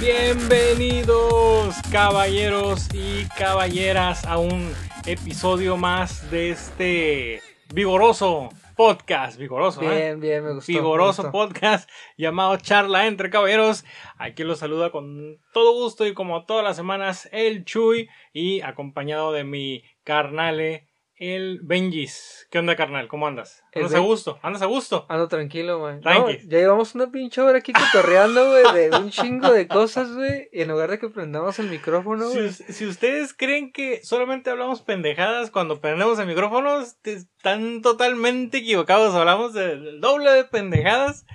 Bienvenidos caballeros y caballeras a un episodio más de este vigoroso podcast, vigoroso, ¿eh? Bien, bien, me gustó. vigoroso me gustó. podcast llamado Charla entre Caballeros. Aquí los saluda con todo gusto y como todas las semanas el Chuy y acompañado de mi carnale el Benjis. ¿Qué onda, carnal? ¿Cómo andas? ¿Andas a gusto? ¿Andas a gusto? Ando tranquilo, güey. No, ya llevamos una pinche hora aquí cotorreando, güey, de un chingo de cosas, güey. Y en lugar de que prendamos el micrófono, Si, güey. us- si ustedes creen que solamente hablamos pendejadas cuando prendemos el micrófono, te- están totalmente equivocados. Hablamos de- del doble de pendejadas,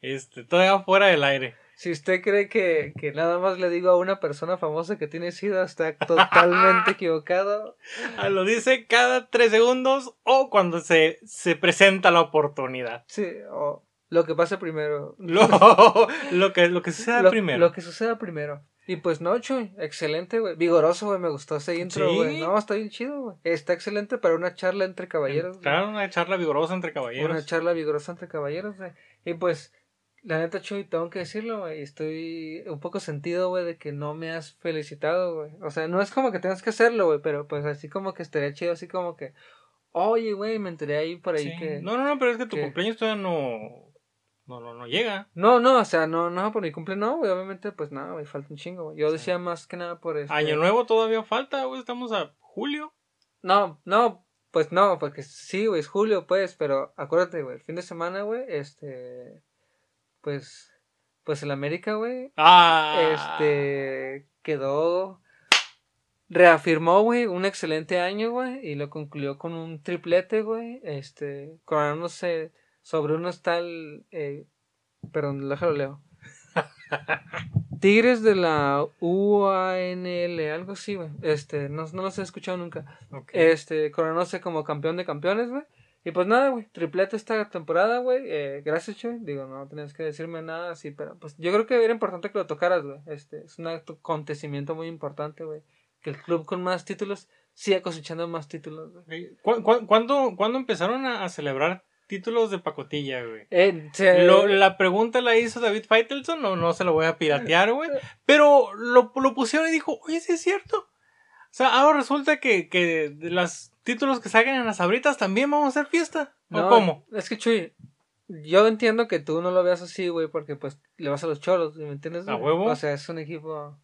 este, todavía fuera del aire. Si usted cree que, que nada más le digo a una persona famosa que tiene SIDA, está totalmente equivocado. Ah, Lo dice cada tres segundos o cuando se, se presenta la oportunidad. Sí, o lo que pase primero. Lo, lo que, lo que suceda lo, primero. lo que suceda primero. Y pues no, Chuy, excelente, güey. Vigoroso, güey, me gustó ese intro, Sí. güey. No, está bien chido, güey. Está excelente para una charla entre caballeros. Claro, una charla vigorosa entre caballeros. Una charla vigorosa entre caballeros, güey. Y pues, la neta, Chuy, tengo que decirlo, güey. Estoy un poco sentido, güey, de que no me has felicitado, güey. O sea, no es como que tengas que hacerlo, güey, pero pues así como que estaría chido, así como que, oye, güey, me enteré ahí por ahí Sí. que. No, no, no, pero es que tu que- cumpleaños todavía no, no, no, no llega. No, no, o sea, no, no, por mi cumple no, güey. Obviamente, pues nada, güey, falta un chingo, güey. Yo decía más que nada por eso. Año nuevo todavía falta, güey, estamos a julio. No, no, pues no, porque sí, güey, es julio, pues, pero acuérdate, güey, el fin de semana, güey, este, pues, pues el América, güey, Ah, este, quedó, reafirmó, güey, un excelente año, güey, y lo concluyó con un triplete, güey, este, coronándose sobre unos tal, eh, perdón, déjalo leo. Tigres de la UANL, algo así, güey. Este, no, no los he escuchado nunca. Este, coronándose como campeón de campeones, güey. Y pues nada, güey, triplete esta temporada, güey. Eh, gracias, Chuy. Digo, no tenías que decirme nada así, pero pues yo creo que era importante que lo tocaras, güey. Este, es un acontecimiento muy importante, güey. Que el club con más títulos siga cosechando más títulos, güey. Ok. ¿Cu- cu- cuándo, cuándo empezaron a, a celebrar títulos de pacotilla, güey? Eh, se- Lo- la pregunta la hizo David Faitelson, no, no se lo voy a piratear, güey. Pero lo, lo pusieron y dijo, oye, sí es cierto. O sea, ahora resulta que, que de los títulos que salgan en las abritas también vamos a hacer fiesta. ¿O no, cómo? Es que, Chuy, yo entiendo que tú no lo veas así, güey, porque pues le vas a los choros, ¿me entiendes? ¿A huevo? O sea, es un equipo...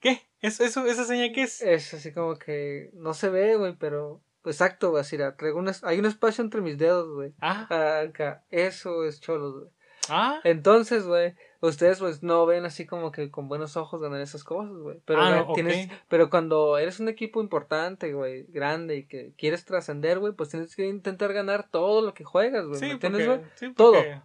¿Qué? ¿Eso, eso, ¿Esa señal qué es? Es así como que no se ve, güey, pero pues, exacto, güey, así, traigo un hay un espacio entre mis dedos, güey. Ah, Acá, eso es cholos, güey. ah. Entonces, güey, ustedes pues no ven así como que con buenos ojos ganar esas cosas, güey. Pero, Ah, tienes, pero cuando eres un equipo importante, güey, grande y que quieres trascender, güey, pues tienes que intentar ganar todo lo que juegas, güey. Sí, ¿Me entiendes, porque, güey? sí, Todo. porque-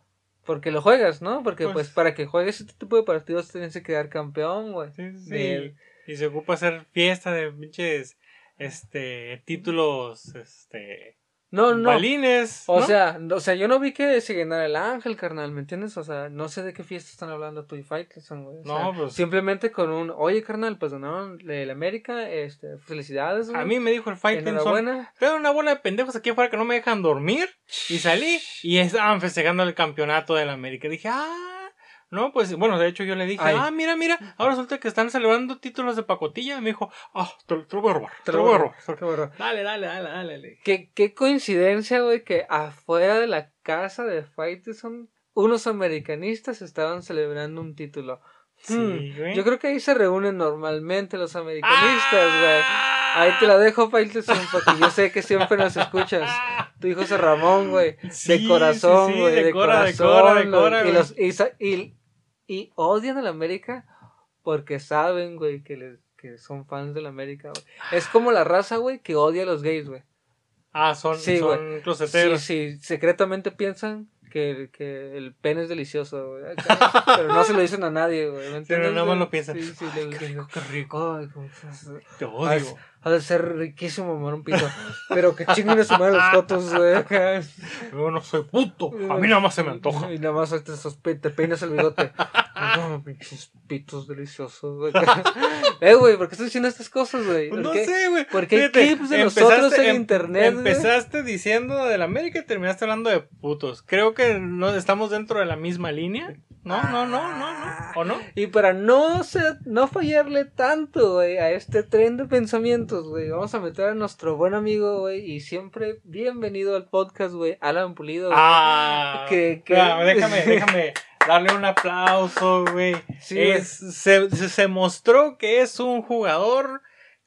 Porque lo juegas, ¿no? Porque Pues- pues, para que juegues este tipo de partidos tienes que quedar campeón, güey. Sí, sí, sí. De- Y se ocupa hacer fiesta de pinches este títulos este No, no. balines. O ¿no? sea, o sea, yo no vi que se ganara el ángel, carnal, ¿me entiendes? O sea, no sé de qué fiesta están hablando tú y Faitelson, güey. O No, pues- Simplemente con un, oye, carnal, pues ganaron el América, este, felicidades, güey. a mí me dijo el Faitelson, pero una bola de pendejos aquí afuera que no me dejan dormir y salí y estaban festejando el campeonato de la América. Dije, ah, no, pues bueno, de hecho yo le dije, Ay. ah, mira, mira, ahora resulta que están celebrando títulos de pacotilla. Y me dijo, ah, te, te lo voy a robar, te lo voy a robar. Dale, dale, dale, dale. dale. Qué, qué coincidencia, güey, que afuera de la casa de Faitelson, unos americanistas estaban celebrando un título. Sí, Hmm, güey. Yo creo que ahí se reúnen normalmente los americanistas, güey. Ah. Ahí te la dejo, Faitelson, porque yo sé que siempre nos escuchas. Tu hijo es Ramón, güey. Sí, de corazón, sí, sí, güey. de, corazón. decora, güey. decora, y, güey. los, y, y, y odian a la América porque saben, güey, que, les, que son fans de la América, güey. Es como la raza, güey, que odia a los gays, güey. Ah, son, Sí, son Sí, closeteros. sí, secretamente piensan que, que el pene es delicioso, güey. Pero no se lo dicen a nadie, güey. ¿me entiendes, nada más lo piensan. Sí, sí, qué rico. ay, Te odio. Ha de ser riquísimo, mamar un pito. Pero que chinguen a su madre los fotos, güey. Yo no soy puto. A mí nada más se me antoja. Y nada más te, te peinas el bigote. Oh, pinches pitos deliciosos, güey. eh, güey, ¿por qué estás diciendo estas cosas, güey? Pues no sé, güey. Porque hay clips de nosotros en em- internet, güey. Empezaste diciendo del América y terminaste hablando de putos. Creo que no estamos dentro de la misma línea. No, no, no, no, no. ¿O no? Y para no ser, no fallarle tanto, güey, a este tren de güey, vamos a meter a nuestro buen amigo, güey, y siempre bienvenido al podcast, güey, Alan Pulido. Ah. Que- que- Espérame, déjame, déjame darle un aplauso, güey. Sí, Es- se, se- mostró que es un jugador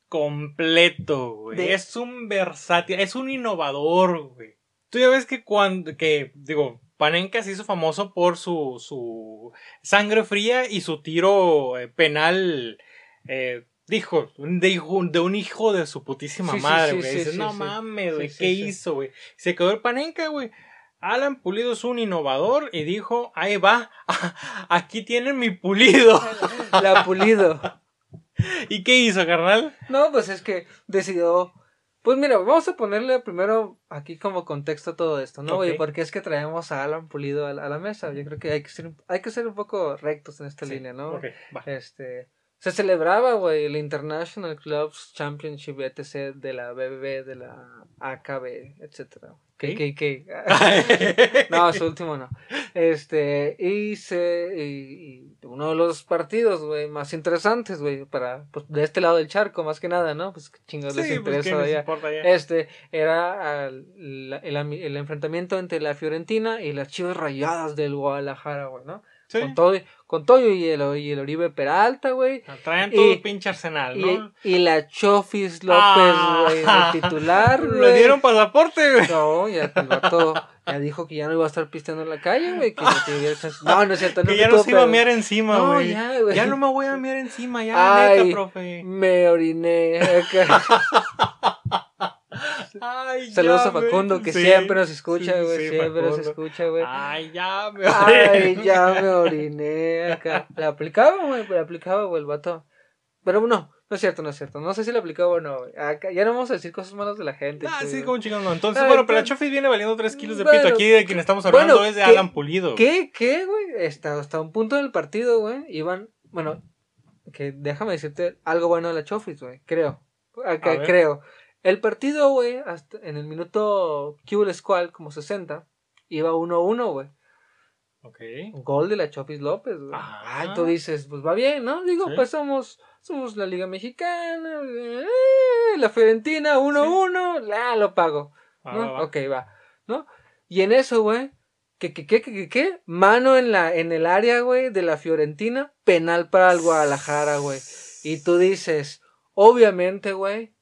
completo, güey. De- Es un versátil, es un innovador, güey. Tú ya ves que cuando, que, digo, Panenka se hizo famoso por su, su sangre fría y su tiro eh, penal, eh, dijo, de, de un hijo de su putísima Sí, madre, güey. sí, Dices, no mames, güey, ¿qué hizo, güey? Se quedó el Panenka, güey. Alan Pulido es un innovador y dijo, ahí va, aquí tienen mi pulido. La Pulido. ¿Y qué hizo, carnal? No, pues es que decidió. Pues mira, vamos a ponerle primero aquí como contexto todo esto, ¿no, güey? Ok. Porque es que traemos a Alan Pulido a la, a la mesa. Yo creo que hay que ser, hay que ser un poco rectos en esta Sí, línea, ¿no? ok, va. Este. Se celebraba, güey, el International Clubs Championship etc. de la BBB, de la AKB, etcétera. ¿Qué? ¿Qué, qué, qué? No, su último no. Este, y se, y, y uno de los partidos, güey, más interesantes, güey, para, pues, de este lado del charco, más que nada, ¿no? Pues, chingados les Sí, pues, interesa ¿qué les allá. importa ya? Este, era al- la- el, el enfrentamiento entre la Fiorentina y las Chivas Rayadas del Guadalajara, güey, ¿no? Sí. Con todo, con todo y el, y el Oribe Peralta, güey. Traen todo y- el pinche arsenal, Y, ¿no? y la Chofis López, Ah. güey, de titular, Le güey. dieron pasaporte, güey. No, ya el vato ya dijo que ya no iba a estar pisteando en la calle, güey. Que, que no, no es cierto. Que no ya tuvo no se iba a mear encima, No, güey. ya, güey. Ya no me voy a mear encima, ya, Ay. neta, profe. Me oriné. acá. Ay, Saludos ya, a Facundo, que Sí, siempre nos escucha, güey. sí, siempre nos escucha, güey. Ay, ya, me Ay, ya me oriné acá. Le aplicaba, güey, le aplicaba, güey, el vato. Pero no, no es cierto, no es cierto. No sé si le aplicaba o no, güey. Acá, ya no vamos a decir cosas malas de la gente. Ah, sí, como chingón, no. Entonces, Ay, bueno, pero la Chofis viene valiendo 3 kilos de Bueno, pito. Aquí de quien estamos hablando bueno, es de ¿qué- Alan Pulido. ¿Qué, qué, güey? Hasta, hasta un punto del partido, güey, iban, bueno, que déjame decirte algo bueno de la Chofis, güey, creo. Acá, creo. El partido, güey, hasta en el minuto Q Squall, como 60, iba 1-1, güey. Ok. Gol de la Chofis López, güey. Ah. Ay, tú dices, pues va bien, ¿no? Digo, Sí. pues somos, somos la Liga Mexicana, eh, la Fiorentina 1-1, la lo pago. Va, ¿no? va. Ok, va, ¿no? Y en eso, güey, ¿qué, qué, qué, qué, qué, qué? Mano en, la, en el área, güey, de la Fiorentina, penal para el Guadalajara, güey. Y tú dices, obviamente, güey,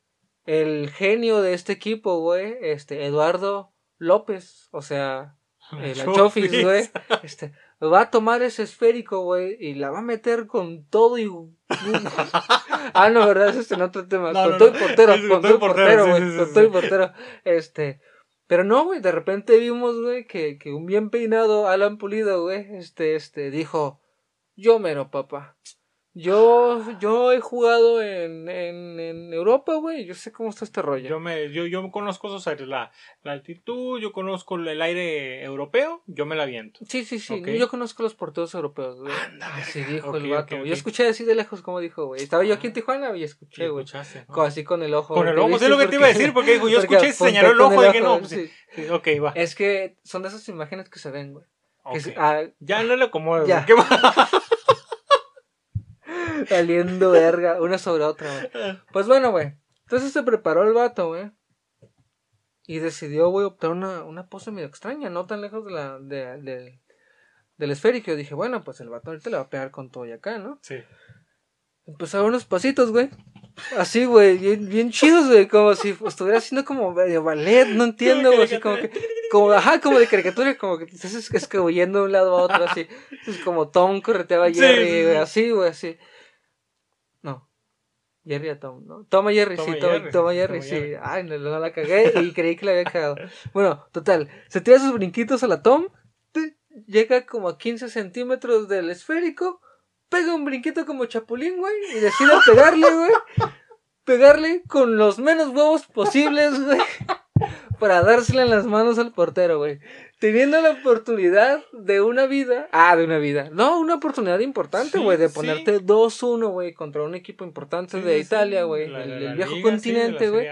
el genio de este equipo, güey, este, Eduardo López, o sea, eh, la Chofis, güey, este, va a tomar ese esférico, güey, y la va a meter con todo y... ah, no, ¿verdad? Ese es en otro tema. No, con no, todo y portero, con todo y portero, güey, sí, sí, con todo y portero. Este, pero no, güey, de repente vimos, güey, que, que un bien peinado Alan Pulido, güey, este, este, dijo, yo mero, papá. Yo, yo he jugado en, en, en Europa, güey, yo sé cómo está este rollo. Yo me, yo, yo conozco esos aires, la, la altitud, yo conozco el aire europeo, yo me la viento. Sí, sí, sí. Yo conozco los porteros europeos, güey. Así dijo el vato. Yo escuché así de lejos como dijo, güey. Estaba yo aquí en Tijuana y escuché, güey. Así con el ojo. Con el ¿te ojo, es lo que te iba a decir, porque dijo, yo escuché, apunté señaló el ojo, y que no, pues, sí. ok, va. Es que son de esas imágenes que se ven, güey. Ah, Ya no le acomodo, Ya. ¿qué va? saliendo verga, una sobre otra, güey. Pues bueno, güey. Entonces se preparó el vato, güey. Y decidió, güey, optar una, una pose medio extraña, no tan lejos de la, de, de- del esférico. Yo dije, bueno, pues el vato ahorita le va a pegar con todo y acá, ¿no? Sí. Empezó a unos pasitos, güey. Así, güey, bien, bien chidos, güey. Como si estuviera haciendo como medio ballet, no entiendo, güey. Así como que, como, ajá, como de caricatura, como que te estás es- escabullendo de un lado a otro, así. Es como Tom correteaba a Jerry, güey, así, güey, así. Jerry a Tom, ¿no? Tom a Jerry, Tom sí, Tom, Jerry, Tom sí, Jerry, Tom a sí. Jerry. Ay, no, no la cagué y creí que la había cagado. Bueno, total. Se tira sus brinquitos a la Tom. Llega como a 15 centímetros del esférico. Pega un brinquito como chapulín, güey. Y decide pegarle, güey. Pegarle con los menos huevos posibles, güey. Para dársela en las manos al portero, güey. Teniendo la oportunidad de una vida. Ah, de una vida. No, una oportunidad importante, Sí, güey, de sí. ponerte 2-1, güey, contra un equipo importante Sí, de sí, Italia, sí, güey. El, viejo liga, sí, continente, güey.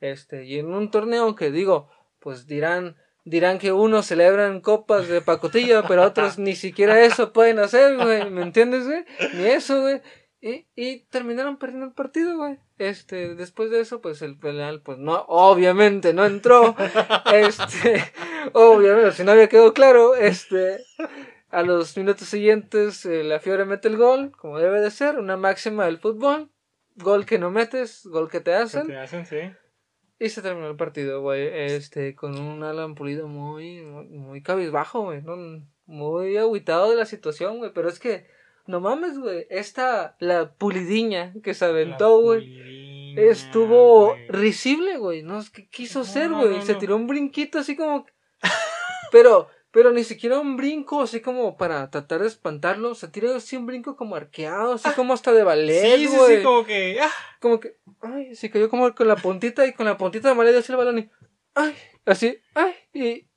Este, y en un torneo que digo, pues dirán, dirán que unos celebran copas de pacotilla, pero otros ni siquiera eso pueden hacer, güey, ¿me entiendes, güey? Ni eso, güey. Y, y terminaron perdiendo el partido, güey. Este, después de eso, pues el penal, pues no, obviamente no entró. Este, obviamente, si no había quedado claro, este, a los minutos siguientes, eh, la Fiore mete el gol, como debe de ser, una máxima del fútbol. Gol que no metes, gol que te ¿Qué hacen. te hacen? Sí. Y se terminó el partido, güey, este, con un Alan Pulido muy, muy, muy cabizbajo, güey, ¿no? muy agüitado de la situación, güey, pero es que, no mames, güey, esta, la pulidiña que se aventó, güey, estuvo risible, güey, no es que quiso No, ser, güey, no, se tiró un brinquito así como, pero, pero ni siquiera un brinco así como para tratar de espantarlo, se tiró así un brinco como arqueado, así como hasta de ballet, Ah. Sí, sí, sí, como que. ah, como que, ay, se cayó como con la puntita y con la puntita de maleta hacia el balón y, ay, así, ay, y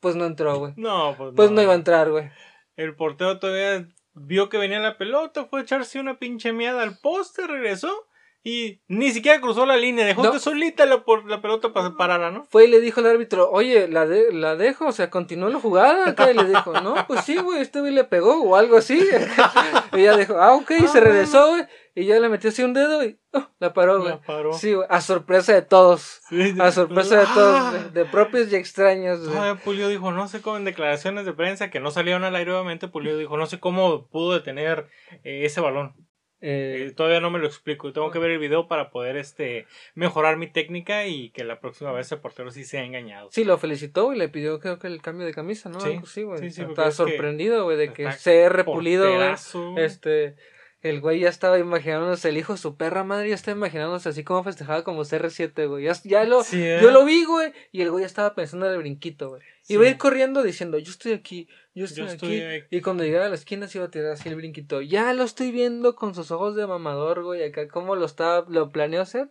pues no entró, güey. No, pues, Pues no iba a entrar, güey. El portero todavía vio que venía la pelota, fue a echarse una pinche miada al poste, regresó y ni siquiera cruzó la línea, dejó No. solita la, por, la pelota para separarla, ¿no? Fue y le dijo al árbitro, oye, la, de, la dejo, o sea, continuó la jugada acá. Y le dijo, no, pues sí, güey, este güey le pegó o algo así. y ella dijo, ah, ok, y se regresó, güey. Y ya le metió así un dedo y oh, la paró, güey. La paró. Sí, güey, a sorpresa de todos. Sí, A sorpresa de Ah. todos, de, de propios y extraños, güey. Todavía Pulido dijo, no sé cómo en declaraciones de prensa que no salieron al aire, obviamente, Pulido dijo, no sé cómo pudo detener eh, ese balón. Eh, Eh, todavía no me lo explico. Tengo que ver el video para poder este mejorar mi técnica y que la próxima vez el portero sí sea engañado. Sí, lo felicitó y le pidió creo que el cambio de camisa, ¿no? Sí, Algo así, güey. sí, sí, estaba sorprendido, güey, de que CR Pulido, güey. Porterazo. Este, el güey ya estaba imaginándose, el hijo de su perra madre ya estaba imaginándose así como festejaba como CR7, güey. Ya, ya lo, Sí, ¿eh? yo lo vi, güey, y el güey ya estaba pensando en el brinquito, güey. Sí. Iba a ir corriendo diciendo, yo estoy aquí, yo estoy Yo aquí. estoy aquí. Y cuando llegara a la esquina se iba a tirar así el brinquito. Ya lo estoy viendo con sus ojos de mamador, güey, acá cómo lo estaba, lo planeó hacer.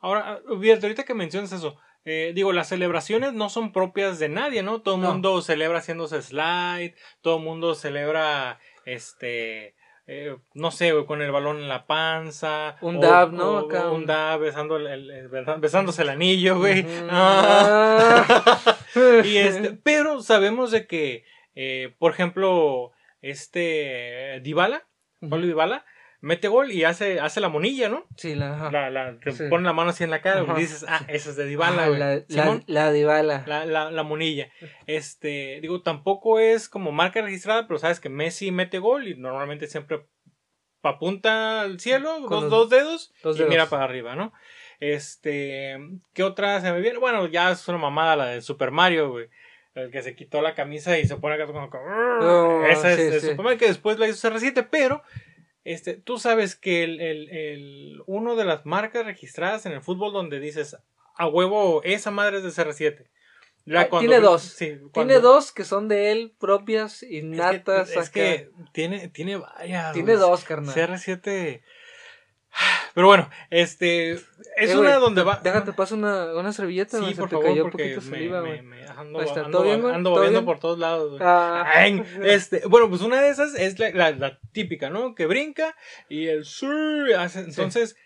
Ahora, ahorita que mencionas eso, eh, digo, las celebraciones no son propias de nadie, ¿no? Todo el No. mundo celebra haciéndose slide, todo el mundo celebra, este, eh, no sé, güey, con el balón en la panza. Un o- dab, ¿no? o- Acá un dab besando el, besándose el anillo, güey. Ah. y este, pero sabemos de que, eh, por ejemplo, este, Dybala, Pablo Dybala, mete gol y hace, hace la monilla, ¿no? Sí, la. La, la, te Sí. pone la mano así en la cara y dices, ah, esa es de Dybala, güey. la, la, la Dybala. la, la, la monilla. Este, digo, tampoco es como marca registrada, pero sabes que Messi mete gol y normalmente siempre apunta al cielo, Con dos, los dos dedos dos y dedos. mira para arriba, ¿no? Este, ¿qué otra se me viene? Bueno, ya es una mamada la de Super Mario, güey. El que se quitó la camisa y se pone acá como... Oh, Esa es de sí. Super Mario que después la hizo CR7, pero este, tú sabes que el, el, el- uno de las marcas registradas en el fútbol donde dices a huevo, esa madre es de CR7. Ya Ah, cuando- tiene dos. sí, Tiene dos que son de él propias, Es que, innatas. es que tiene, tiene varias. Tiene dos, carnal. CR7. Pero bueno, este. Es Eh, una donde va. Déjate, paso una, una servilleta, Sí, por te favor, cayó porque poquito me, saliva, me- ando, Ahí está, ando, por todos lados. Ah. Ay, este, bueno, pues una de esas es la, la- la típica, ¿no? Que brinca y el sur hace- entonces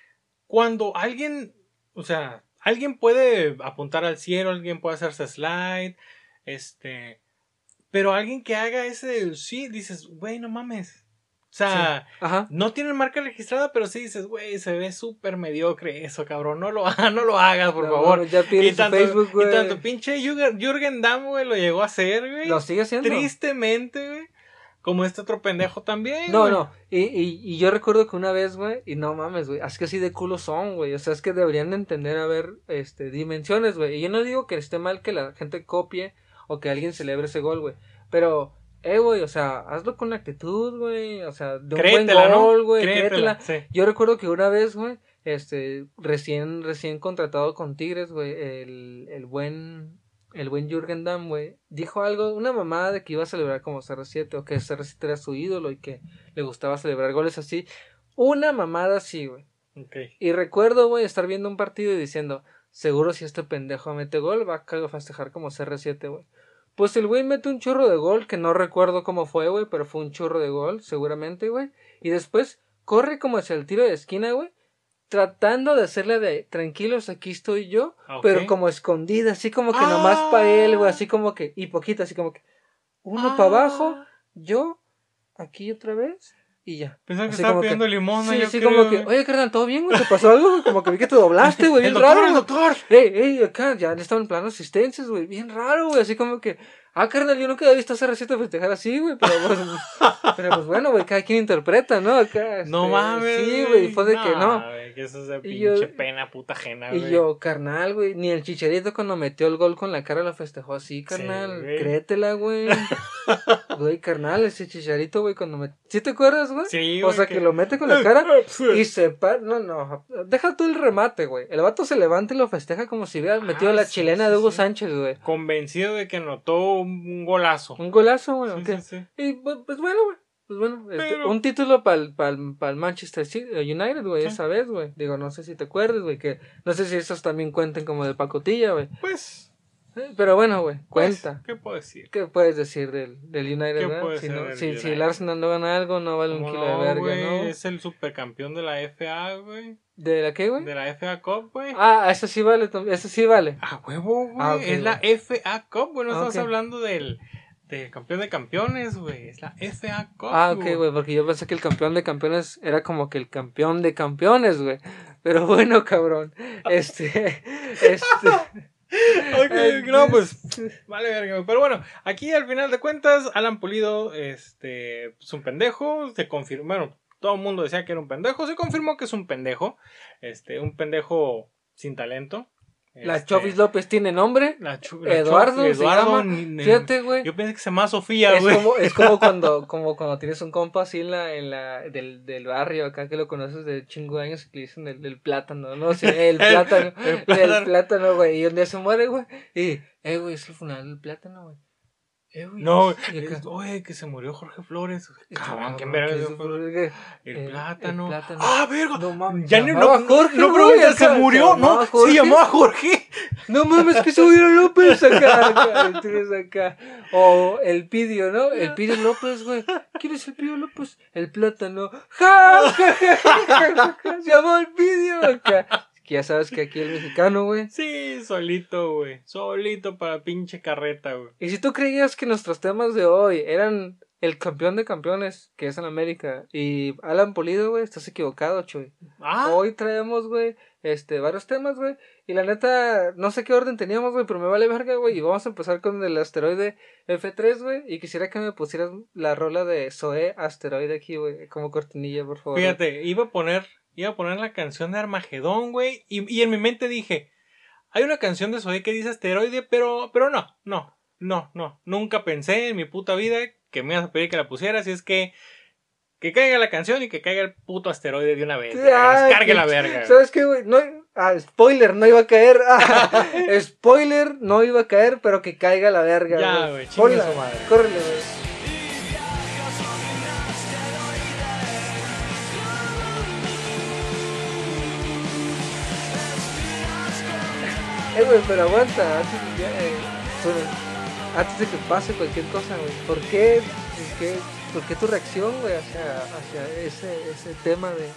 cuando alguien, o sea, alguien puede apuntar al cielo, alguien puede hacerse slide, este, pero alguien que haga ese sí dices, güey, no mames. O sea, no tienen marca registrada, pero sí dices, güey, se ve súper mediocre eso, cabrón. No lo, no lo hagas, por No, favor. Ya Y tanto, Facebook, güey. y tanto pinche Jürgen, Jürgen Damm, güey, lo llegó a hacer, güey. Lo sigue haciendo. Tristemente, güey. Como este otro pendejo también. No, güey. no. Y, y, y yo recuerdo que una vez, güey, y no mames, güey, es que así de culo son, güey. O sea, es que deberían de entender a ver, este, dimensiones, güey. Y yo no digo que esté mal que la gente copie o que alguien celebre ese gol, güey. Pero, eh, güey, o sea, hazlo con actitud, güey. O sea, de un Créetela, buen ¿no? gol, güey. Créetela, créetela. sí. Yo recuerdo que una vez, güey, este, recién, recién contratado con Tigres, güey, el, el buen, el buen Jürgen Damm, güey, dijo algo, una mamada de que iba a celebrar como CR7 o que CR7 era su ídolo y que le gustaba celebrar goles así. Una mamada así, güey. Ok. Y recuerdo, güey, estar viendo un partido y diciendo, seguro si este pendejo mete gol, va a festejar como CR7, güey. Pues el güey mete un churro de gol, que no recuerdo cómo fue, güey, pero fue un churro de gol, seguramente, güey. Y después corre como hacia el tiro de esquina, güey. Tratando de hacerle de tranquilos, aquí estoy yo, Ah, pero como escondida, así como que nomás Ah. para él, güey, así como que, y poquito, así como que, uno Ah. para abajo, yo, aquí otra vez, y ya. Pensaba que Así estaba como que- pidiendo limón, Sí, yo sí, creo, como que, oye, carnal, ¿todo bien, güey? ¿Te pasó algo? Como que vi que te doblaste, güey, El bien doctor, raro, el doctor. Ey, ey, acá, ya le estaban plano asistencias, güey, bien raro, güey, así como que, ah, carnal, yo nunca había visto a CR7 festejar así, güey, pero pues, pero pues bueno, güey, cada quien interpreta, ¿no? Acá, No este, mames. Sí, güey, fue de que no. güey, que eso es de Y pinche yo- pena puta ajena, Y güey. yo, carnal, güey, ni el chicharito cuando metió el gol con la cara lo festejó así, carnal. Créetela, güey. Güey, carnal, ese chicharito, güey, cuando me... ¿Sí te acuerdas, güey? Sí, o sea, que- que lo mete con la cara y se para... No, no, deja tú el remate, güey. El vato se levanta y lo festeja como si hubiera metido Ah, la sí, chilena sí, de Hugo sí. Sánchez, güey. Convencido de que anotó un golazo. Un golazo, güey. Sí, ¿ok? sí, sí. Y pues, pues bueno, güey. Pues bueno, este, un título para el Manchester City- eh, United, güey, esa vez, güey. Digo, no sé si te acuerdas, güey, que no sé si esos también cuenten como de pacotilla, güey. Pues, Pero bueno, güey, pues, cuenta. ¿qué puedo decir? ¿Qué puedes decir del, del United, ¿Qué Si, ser no- del si, el Arsenal no gana algo, no vale un ¿Cómo kilo no, de verga? ¿no? Es el supercampeón de la FA, güey. ¿De la qué, güey? De la FA Cup, güey. Ah, eso sí vale, eso sí vale. A huevo, güey. Ah, es la FA Cup, güey. No Ah, estamos ok. hablando del, del campeón de campeones, güey. Es la FA Cup. Ah, ok, güey, porque yo pensé que el campeón de campeones era como que el campeón de campeones, güey. Pero bueno, cabrón. Este, este. Ok, no, pues vale verga. Pero bueno, aquí al final de cuentas, Alan Pulido, este, es un pendejo, se confirmó, bueno, todo el mundo decía que era un pendejo, se confirmó que es un pendejo, este, un pendejo sin talento. La Este, Chovis López tiene nombre. la Eduardo, llama. Fíjate, güey. Yo pensé que se llama Sofía, Es güey. como, es como cuando, como cuando tienes un compa así en la, en la, del, del barrio acá que lo conoces de chingo de años y que le dicen el, del plátano, ¿no? Sí, el plátano, el plátano. el plátano, güey. Y un día se muere, güey. Y, eh, güey, es el funeral del plátano, güey. Eh. No, acá, es- oye, que se murió Jorge Flores. Cabrón, cabrón, ¿quién verga se El el- plátano. Ah, verga. No mames. Ya no, Jorge, no preguntes, acá, se murió, llamaba no, Jorge. se llamaba Jorge. No mames, que se murió López acá, acá, acá. O el Pidio, ¿no? El Pidio López, güey. ¿Quién es el Pidio López? El plátano. ¡Ja! ja, ja, ja, ja, ja! Se llamó el Pidio acá. Que ya sabes que aquí el mexicano, güey. Sí, solito, güey. Solito para pinche carreta, güey. Y si tú creías que nuestros temas de hoy eran el campeón de campeones, que es en América, y Alan Polido, güey, estás equivocado, chuy. Ah, Hoy traemos, güey, este, varios temas, güey. Y la neta, no sé qué orden teníamos, güey, pero me vale verga, güey. Y vamos a empezar con el asteroide F3, güey. Y quisiera que me pusieras la rola de Zoe Asteroide aquí, güey, como cortinilla, por favor. fíjate, iba a poner, iba a poner la canción de Armagedón, güey. Y, y en mi mente dije, hay una canción de Zoe que dice asteroide, pero, pero no, no, no, no. Nunca pensé en mi puta vida que me ibas a pedir que la pusieras. Y es que, que caiga la canción y que caiga el puto asteroide de una vez. Ay, cargue la verga. ¿Sabes qué, güey? No, ah, spoiler, no iba a caer. Ah, spoiler, no iba a caer, pero que caiga la verga. Ya, güey, chingue su madre. Córrele, güey. Eh, güey, pero aguanta, antes de, ya, eh, antes de que pase cualquier cosa, güey. ¿Por qué, por qué, por qué tu reacción, güey, hacia, hacia ese, ese tema de,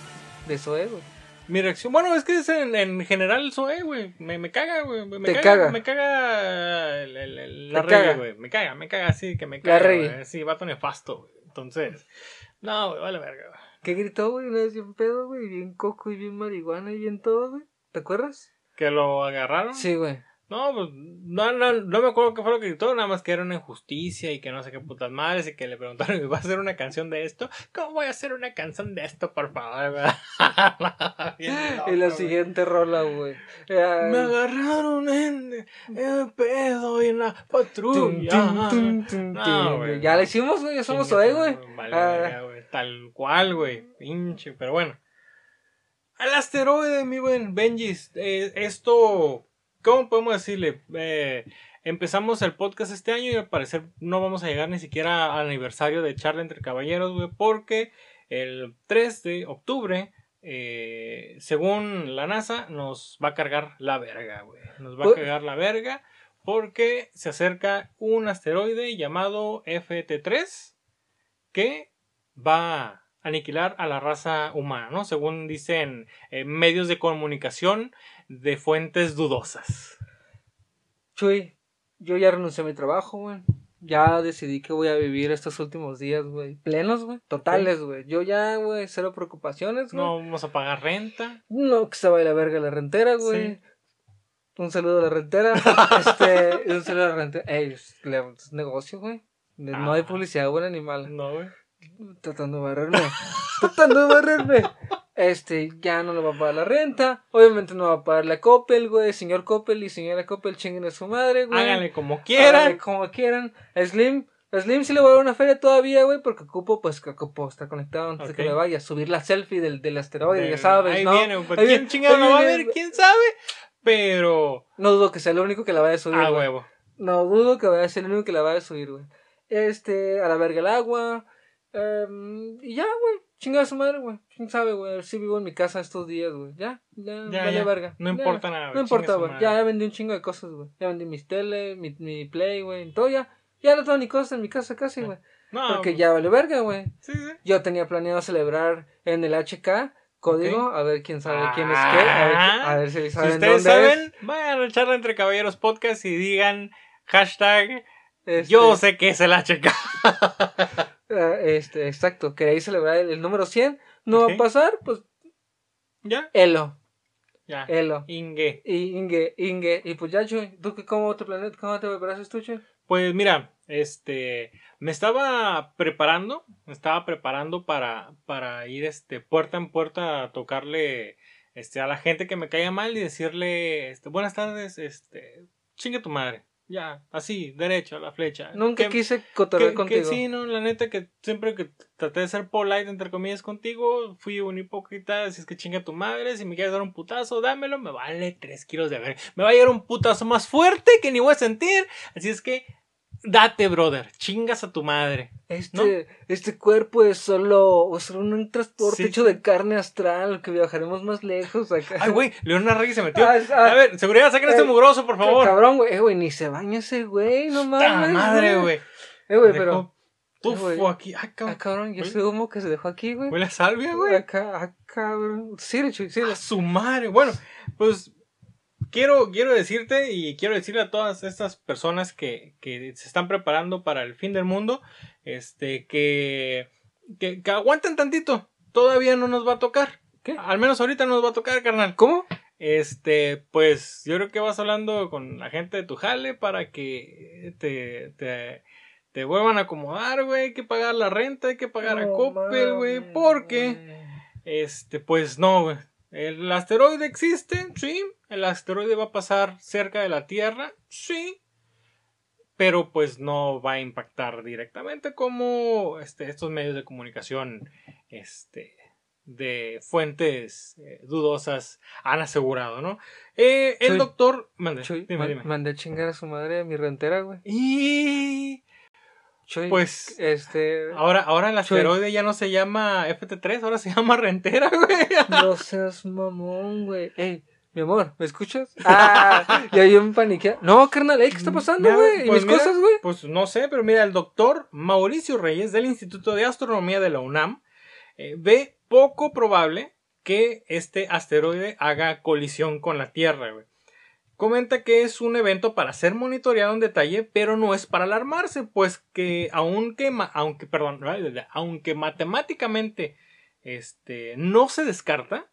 de Zoe, güey? Mi reacción, bueno, es que es en, en general Zoe, güey. Me, me caga, güey. Me Te caga, caga. Me caga el- el- el- la Te reggae, güey. Me caga, me caga, sí, que me La caga. reggae. güey. Sí, vato nefasto, güey. Entonces, no, güey, vale verga, güey. ¿Qué gritó, güey? Una vez bien pedo, güey, bien coco y bien marihuana y bien todo, güey. ¿Te acuerdas? ¿Que lo agarraron? Sí, güey. No, pues, no, no, no me acuerdo qué fue lo que gritó, nada más que era una injusticia y que no sé qué putas madres y que le preguntaron, ¿vas a hacer una canción de esto? ¿Cómo voy a hacer una canción de esto, por favor? loco, Y la siguiente rola, güey. Eh, Me agarraron en, en pedo y en la patrulla. tum, tum, tum, No, tum. güey. Ya la hicimos, güey, ya somos su güey. Vale, Ah. Tal cual, güey. Pinche, pero bueno. Al asteroide, mi buen Benjis. eh, esto, ¿cómo podemos decirle? Eh, empezamos el podcast este año y al parecer no vamos a llegar ni siquiera al aniversario de Charla entre Caballeros, güey, porque el 3 de octubre eh, según la NASA, nos va a cargar la verga, güey. Nos va a Pues- cargar la verga porque se acerca un asteroide llamado FT3 que va aniquilar a la raza humana, ¿no? Según dicen eh, medios de comunicación de fuentes dudosas. Chuy, yo ya renuncié a mi trabajo, güey. Ya decidí que voy a vivir estos últimos días, güey. Plenos, güey. Totales, güey. Yo ya, güey, cero preocupaciones, güey. No vamos a pagar renta. No, que se vaya la verga la rentera, güey. Sí. Un saludo a la rentera. este, un saludo a la rentera. Ey, es, negocio, güey. No hay Ah. publicidad buena ni mala. No, güey. Tratando de barrerme. tratando de barrerme. Este, ya no le va a pagar la renta. Obviamente no va a pagar la Coppel, güey. Señor Coppel y señora Coppel chinguen a su madre, güey. Háganle como Háganle quieran. como quieran. A Slim, a Slim sí le voy a dar una feria todavía, güey, porque ocupo, pues, que ocupo estar conectado antes de que me vaya. Subir la selfie del, del asteroide, De- ya sabes, Ahí ¿no? viene, pues, Ahí ¿quién viene, chingado lo va a ver? ¿Quién sabe? Pero. No dudo que sea el único que la vaya a subir, Ah, huevo. No dudo que vaya a ser el único que la vaya a subir, güey. Este, a la verga el agua. Em, y ya, güey. Chingada su madre, güey. ¿Quién sabe, güey? Sí vivo en mi casa estos días, güey. Ya, ya, Ya, vale ya. verga. No Ya. importa nada, güey. No importa, güey. Ya, ya vendí un chingo de cosas, güey. Ya vendí mis tele, mi, mi play, güey. Todo ya. Ya no tengo ni cosas en mi casa casi, güey. No, Porque pues, ya vale verga, güey. Sí, sí. Yo tenía planeado celebrar en el HK código. A ver quién sabe quién es qué. A ver, a ver si Si saben ustedes dónde saben, vayan a charla entre caballeros podcast y digan hashtag es. yo Este, sé que es el HK. ah, este, exacto. Queréis celebrar el, el número 100. No va a pasar, pues ¿Ya? Elo. Ya. Elo. Inge. Y Inge, Inge. Y pues ya, Chuy. ¿Tú qué, cómo te planeas? ¿Cómo te preparas tú, Chuy? Pues mira, este, me estaba preparando, me estaba preparando para, para ir, este, puerta en puerta a tocarle, este, a la gente que me caiga mal y decirle, este, buenas tardes, este, chingue tu madre, ya, así, derecho, a la flecha. Nunca Que- quise cotorrear contigo. que sí, no, la neta que siempre que traté de ser polite entre comillas contigo, fui un hipócrita, si es que chinga tu madre, si me quieres dar un putazo, dámelo, me vale tres kilos de ver. Me va a llegar un putazo más fuerte que ni voy a sentir, así es que date, brother, chingas a tu madre. Este, ¿No? este cuerpo es solo, es solo un transporte Sí, hecho sí. de carne astral, que viajaremos más lejos acá. Ay, güey, Leona Reyes se metió. Ah, ah. A ver, seguridad, saquen este Eh, mugroso, por favor. Cabrón, güey, eh, güey, ni se baña ese güey, no ¡Ta mames. madre, güey! Eh, güey, pero, Tufo Eh, aquí. Ah, cabrón. cabrón, y ese humo que se dejó aquí, güey. Huele a salvia, güey. Acá, ah, cabrón. Sí, Chuy, sí. A su madre. Bueno, pues quiero, quiero decirte y quiero decirle a todas estas personas que, que se están preparando para el fin del mundo, este, que, que, que aguanten tantito. Todavía no nos va a tocar. ¿Qué? Al menos ahorita nos va a tocar, carnal. ¿Cómo? Este, pues yo creo que vas hablando con la gente de tu jale para que te, te, te vuelvan a acomodar, güey. Hay que pagar la renta, hay que pagar a No Coppel, güey. Porque, este, pues no, güey. El asteroide existe, sí. El asteroide va a pasar cerca de la Tierra, sí. Pero pues no va a impactar directamente como este, estos medios de comunicación este, de fuentes eh, dudosas han asegurado, ¿no? Eh, el doctor... Mande, dime, dime. mandé a chingar a su madre a mi rentera, güey. Y Chuy, pues este. ahora, ahora el Chuy. asteroide ya no se llama FT3, ahora se llama Rentera, güey. No seas mamón, güey. Ey, mi amor, ¿me escuchas? Ah, ya yo me paniqué. No, carnal, ey, ¿qué está pasando, güey? ¿Y pues mis mira, cosas, güey? Pues no sé, pero mira, el doctor Mauricio Reyes del Instituto de Astronomía de la UNAM eh, ve poco probable que este asteroide haga colisión con la Tierra, güey. Comenta que es un evento para ser monitoreado en detalle, pero no es para alarmarse, pues que aunque, aunque, perdón, aunque matemáticamente este, no se descarta,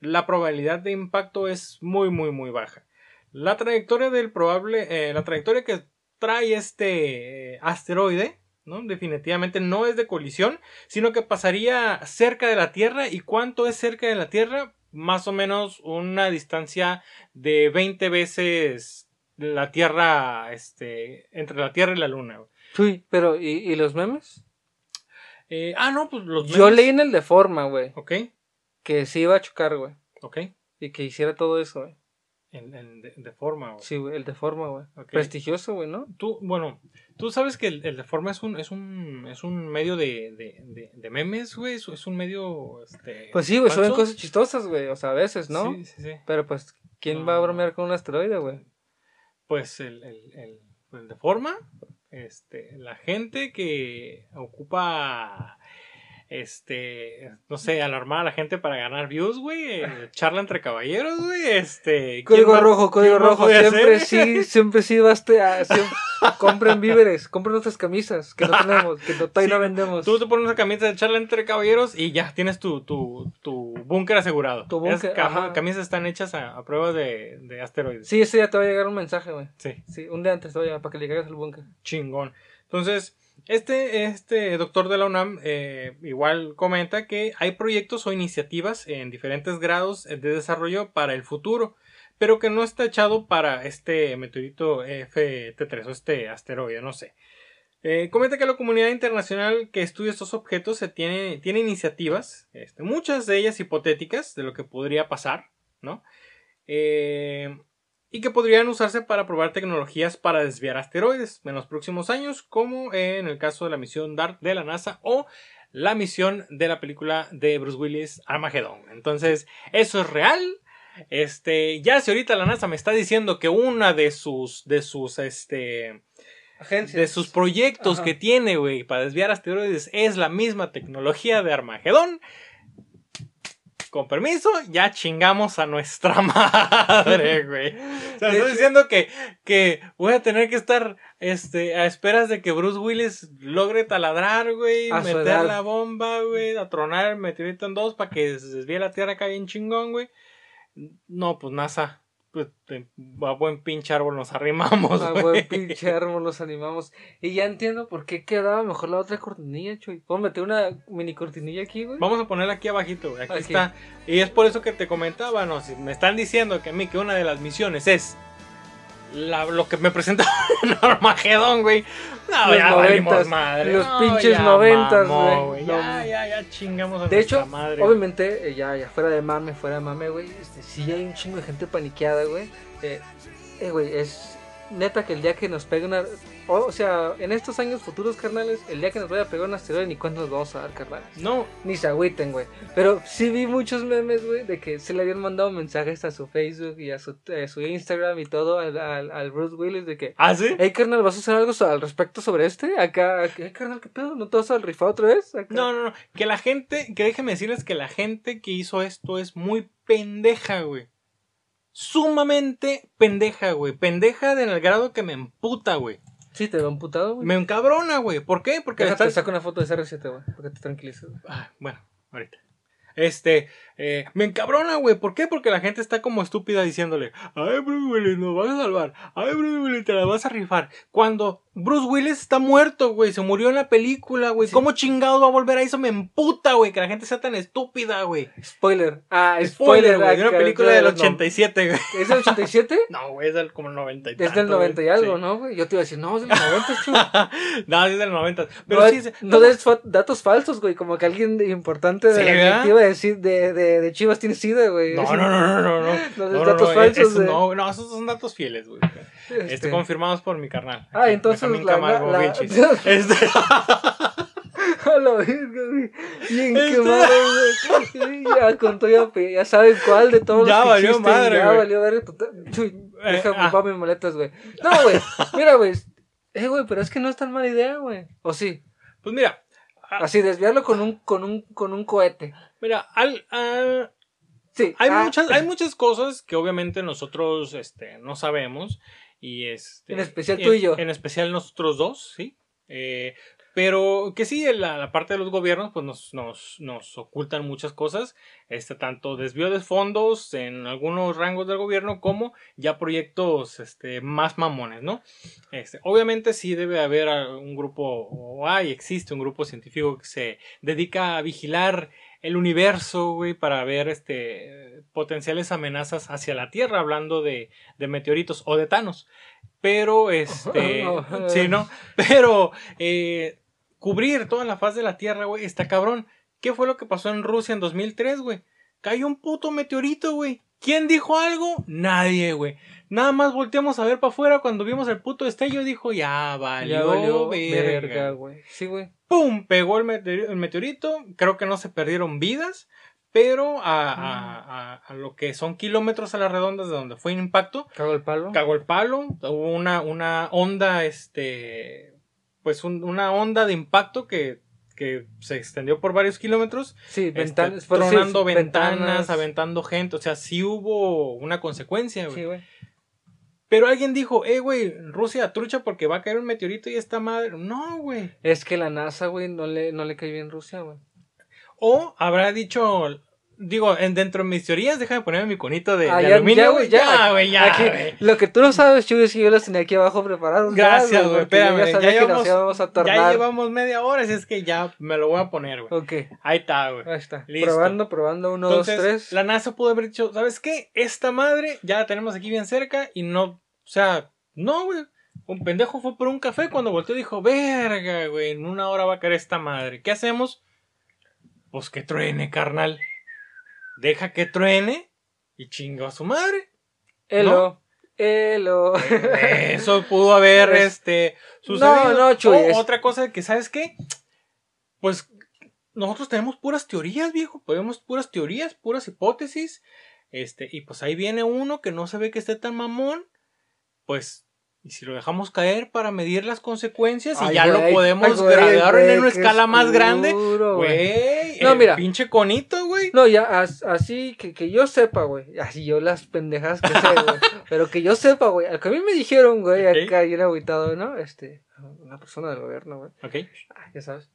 la probabilidad de impacto es muy, muy, muy baja. La trayectoria del probable, eh, la trayectoria que trae este eh, asteroide, ¿no? Definitivamente no es de colisión, sino que pasaría cerca de la Tierra. ¿Y cuánto es cerca de la Tierra? Más o menos una distancia de 20 veces la Tierra, este, entre la Tierra y la Luna. Chuy, pero, ¿y, y los memes? Eh, ah, no, pues los Yo memes. leí en el de forma, güey, Ok, que sí iba a chocar, güey. ok. Y que hiciera todo eso, güey. En, en de, de forma, güey. Sí, güey, el de forma, güey. Ok. Prestigioso, güey, ¿no? Tú, bueno, tú sabes que el, el de forma es un, es un, es un medio de, de, de, de memes, güey. Es, es un medio, este... Pues sí, güey, suben cosas chistosas, güey, o sea, a veces, ¿no? Sí, sí, sí. Pero pues, ¿quién No. va a bromear con un asteroide, güey? Pues el, el, el, el de forma, este, la gente que ocupa, este, no sé, alarmar a la gente para ganar views, güey, charla entre caballeros, güey, este... ¿quién Código rojo, código rojo. Siempre hacer? sí, siempre sí baste a. siempre- compren víveres, compren nuestras camisas que no tenemos, que no, Sí, no vendemos. Tú te pones una camisa de charla entre caballeros y ya tienes tu, tu, tu búnker asegurado. Tu búnker, cam- camisas están hechas a, a prueba de, de asteroides. Sí, ese día te va a llegar un mensaje, güey. Sí, Sí, un día antes te va a llegar para que le caigas al búnker. chingón. Entonces, este, este doctor de la UNAM eh, igual comenta que hay proyectos o iniciativas en diferentes grados de desarrollo para el futuro, pero que no está echado para este meteorito FT3 o este asteroide, no sé. Eh, comenta que la comunidad internacional que estudia estos objetos tiene iniciativas, este, muchas de ellas hipotéticas de lo que podría pasar, ¿no? Eh, y que podrían usarse para probar tecnologías para desviar asteroides en los próximos años, como en el caso de la misión DART de la NASA o la misión de la película de Bruce Willis Armageddon. Entonces, eso es real. Este, ya si ahorita la NASA me está diciendo que una de sus, de sus, este, Agencias. de sus proyectos Ajá. que tiene, güey, para desviar asteroides es la misma tecnología de Armagedón. Con permiso, ya chingamos a nuestra madre, güey. O sea, De estoy hecho- diciendo que, que voy a tener que estar este, a esperas de que Bruce Willis logre taladrar, güey, meter edad. la bomba, güey, a tronar el meteorito en dos para que se desvíe la Tierra acá bien chingón, güey. No, pues NASA, pues, a buen pinche árbol nos arrimamos, A buen pinche árbol los animamos. Y ya entiendo por qué quedaba mejor la otra cortinilla, Chuy. ¿Puedo meter una mini cortinilla aquí, güey? Vamos a ponerla aquí abajito, güey. Aquí Aquí. está. Y es por eso que te comentaba, no, si me están diciendo que a mí que una de las misiones es la- lo que me presentaron en Armagedón, güey. No, Los ya valimos noventas, madre. los No, pinches noventas, güey. Ya, ya, ya chingamos a De hecho, madre. obviamente, eh, ya, ya fuera de mame, fuera de mame, güey, este, sí hay un chingo de gente paniqueada, güey. Eh, eh, güey, es neta que el día que nos pegue una... O, sea, en estos años futuros, carnales, el día que nos vaya a pegar un asteroide, ni cuánto nos vamos a dar, carnales. No, Ni se agüiten, güey. Pero sí vi muchos memes, güey, de que se le habían mandado mensajes a su Facebook y a su, eh, su Instagram y todo al, al, al Bruce Willis de que... ¿ah, sí? Hey, carnal, ¿vas a hacer algo al respecto sobre este? Acá, ¿qué, carnal, qué pedo? ¿No te vas a rifar otra vez? Acá. No, no, no. Que la gente, que déjenme decirles que la gente que hizo esto es muy pendeja, güey. Sumamente pendeja, güey. Pendeja en el grado que me emputa, güey. Sí, te veo emputado, güey. Me encabrona, güey. ¿Por qué? Porque Déjate, estás- saco una foto de CR7, güey, para que te tranquilices. güey. Ah, bueno, ahorita. Este, eh, me encabrona, güey. ¿Por qué? Porque la gente está como estúpida diciéndole, ay, Bruce Willis, nos vas a salvar. Ay, Bruce Willis, te la vas a rifar. Cuando Bruce Willis está muerto, güey. Se murió en la película, güey. Sí. ¿Cómo chingado va a volver a eso? Me emputa, güey. Que la gente sea tan estúpida, güey. Spoiler. Ah, Spoiler, güey. De una película de del los no- 87, güey. ¿Es del 87? No, güey, es del como 90 y Es del tanto, 90 y algo, Sí. ¿no, güey? Yo te iba a decir, no, es del 90, chulo. no, es del 90. Pero no, sí, sí, no des datos falsos, güey. Como que alguien importante de Sí, la ¿verdad? directiva de, Ci- de, de, de Chivas tiene SIDA, güey. No, no, no, no, no, no. Datos falsos, eso de- no, no, esos son datos fieles, güey. Este, Este, confirmados por mi carnal. Ah, entonces la- Camargo la- la- Este, A la verga, güey. Bien Este- quemado, güey. Ya contó, ya, ya saben cuál de todos Ya los que valió existen, madre, Ya güey. valió verga. Chuy, Eh, deja ah. mis maletas, güey. No, güey. Mira, güey. Eh, güey, pero es que no es tan mala idea, güey. ¿O sí? pues mira, ah, Así, desviarlo con un, con un, con un cohete. Mira, al, Sí. hay ah, muchas, hay muchas cosas que obviamente nosotros, este, no sabemos y este, En especial tú y yo. en especial nosotros dos, sí, Eh, pero que sí, la, la parte de los gobiernos, pues nos, nos, nos ocultan muchas cosas, este, tanto desvío de fondos en algunos rangos del gobierno como ya proyectos, este, más mamones, ¿no? Este, obviamente sí debe haber un grupo, o hay, existe un grupo científico que se dedica a vigilar el universo, güey, para ver este potenciales amenazas hacia la Tierra, hablando de, de meteoritos o de Thanos. Pero, este, sí, ¿no? Pero, eh, cubrir toda la faz de la Tierra, güey, está cabrón. ¿Qué fue lo que pasó en Rusia en 2003, güey? Cayó un puto meteorito, güey. ¿Quién dijo algo? Nadie, güey. Nada más volteamos a ver para afuera cuando vimos el puto destello dijo, ya valió, Ya valió verga. güey. Sí, güey. ¡Pum! Pegó el, meteori- el meteorito. Creo que no se perdieron vidas. Pero a, a- a- a lo que son kilómetros a las redondas de donde fue el impacto, Cago el palo. cagó el palo. Hubo una, una onda, este. Pues un- una onda de impacto que, que se extendió por varios kilómetros. Sí, este, ventanas. sí, tronando sí, ventanas, aventando gente. O sea, sí hubo una consecuencia, güey. Sí, güey. Pero alguien dijo, eh, güey, Rusia trucha porque va a caer un meteorito y esta madre. No, güey. Es que la NASA, güey, no le, no le cae bien Rusia, güey. O habrá dicho, digo, en, dentro de mis teorías, déjame ponerme mi conito de, Ah, de ya, aluminio, ya, güey. ya. Güey, ya, Aquí. Lo que tú no sabes, Chuy, es que yo los tenía aquí abajo preparados. Gracias, güey, espérame. Ya Ya, llevamos, nos íbamos a ya llevamos media hora, así es que ya me lo voy a poner, güey. Ok, Ahí está, güey. ahí está. Listo. Probando, probando. Uno, Entonces, dos, tres. la NASA pudo haber dicho, ¿sabes qué? Esta madre ya la tenemos aquí bien cerca y no, o sea, no, güey. Un pendejo fue por un café cuando volteó y dijo, verga, güey, en una hora va a caer esta madre. ¿Qué hacemos? Pues que truene, carnal. Deja que truene y chingo a su madre. Elo. Elo. Eso pudo haber, Es- este, sucedido. No, no, Chuy, O otra cosa que, ¿sabes qué? Pues nosotros tenemos puras teorías, viejo. Tenemos puras teorías, puras hipótesis. Este, y pues ahí viene uno que no se ve que esté tan mamón. Pues, y si lo dejamos caer para medir las consecuencias y Ay, ya güey, lo podemos ay, güey, en una escala más grande. Güey, No, el mira. pinche conito, güey. No, ya, as- así que, que yo sepa, güey. Así yo las pendejas que sé, güey. Pero que yo sepa, güey. Al que a mí me dijeron, güey, Ok. acá bien aguitado, ¿no? Este, una persona del gobierno, güey. Ok. Ah, ya sabes.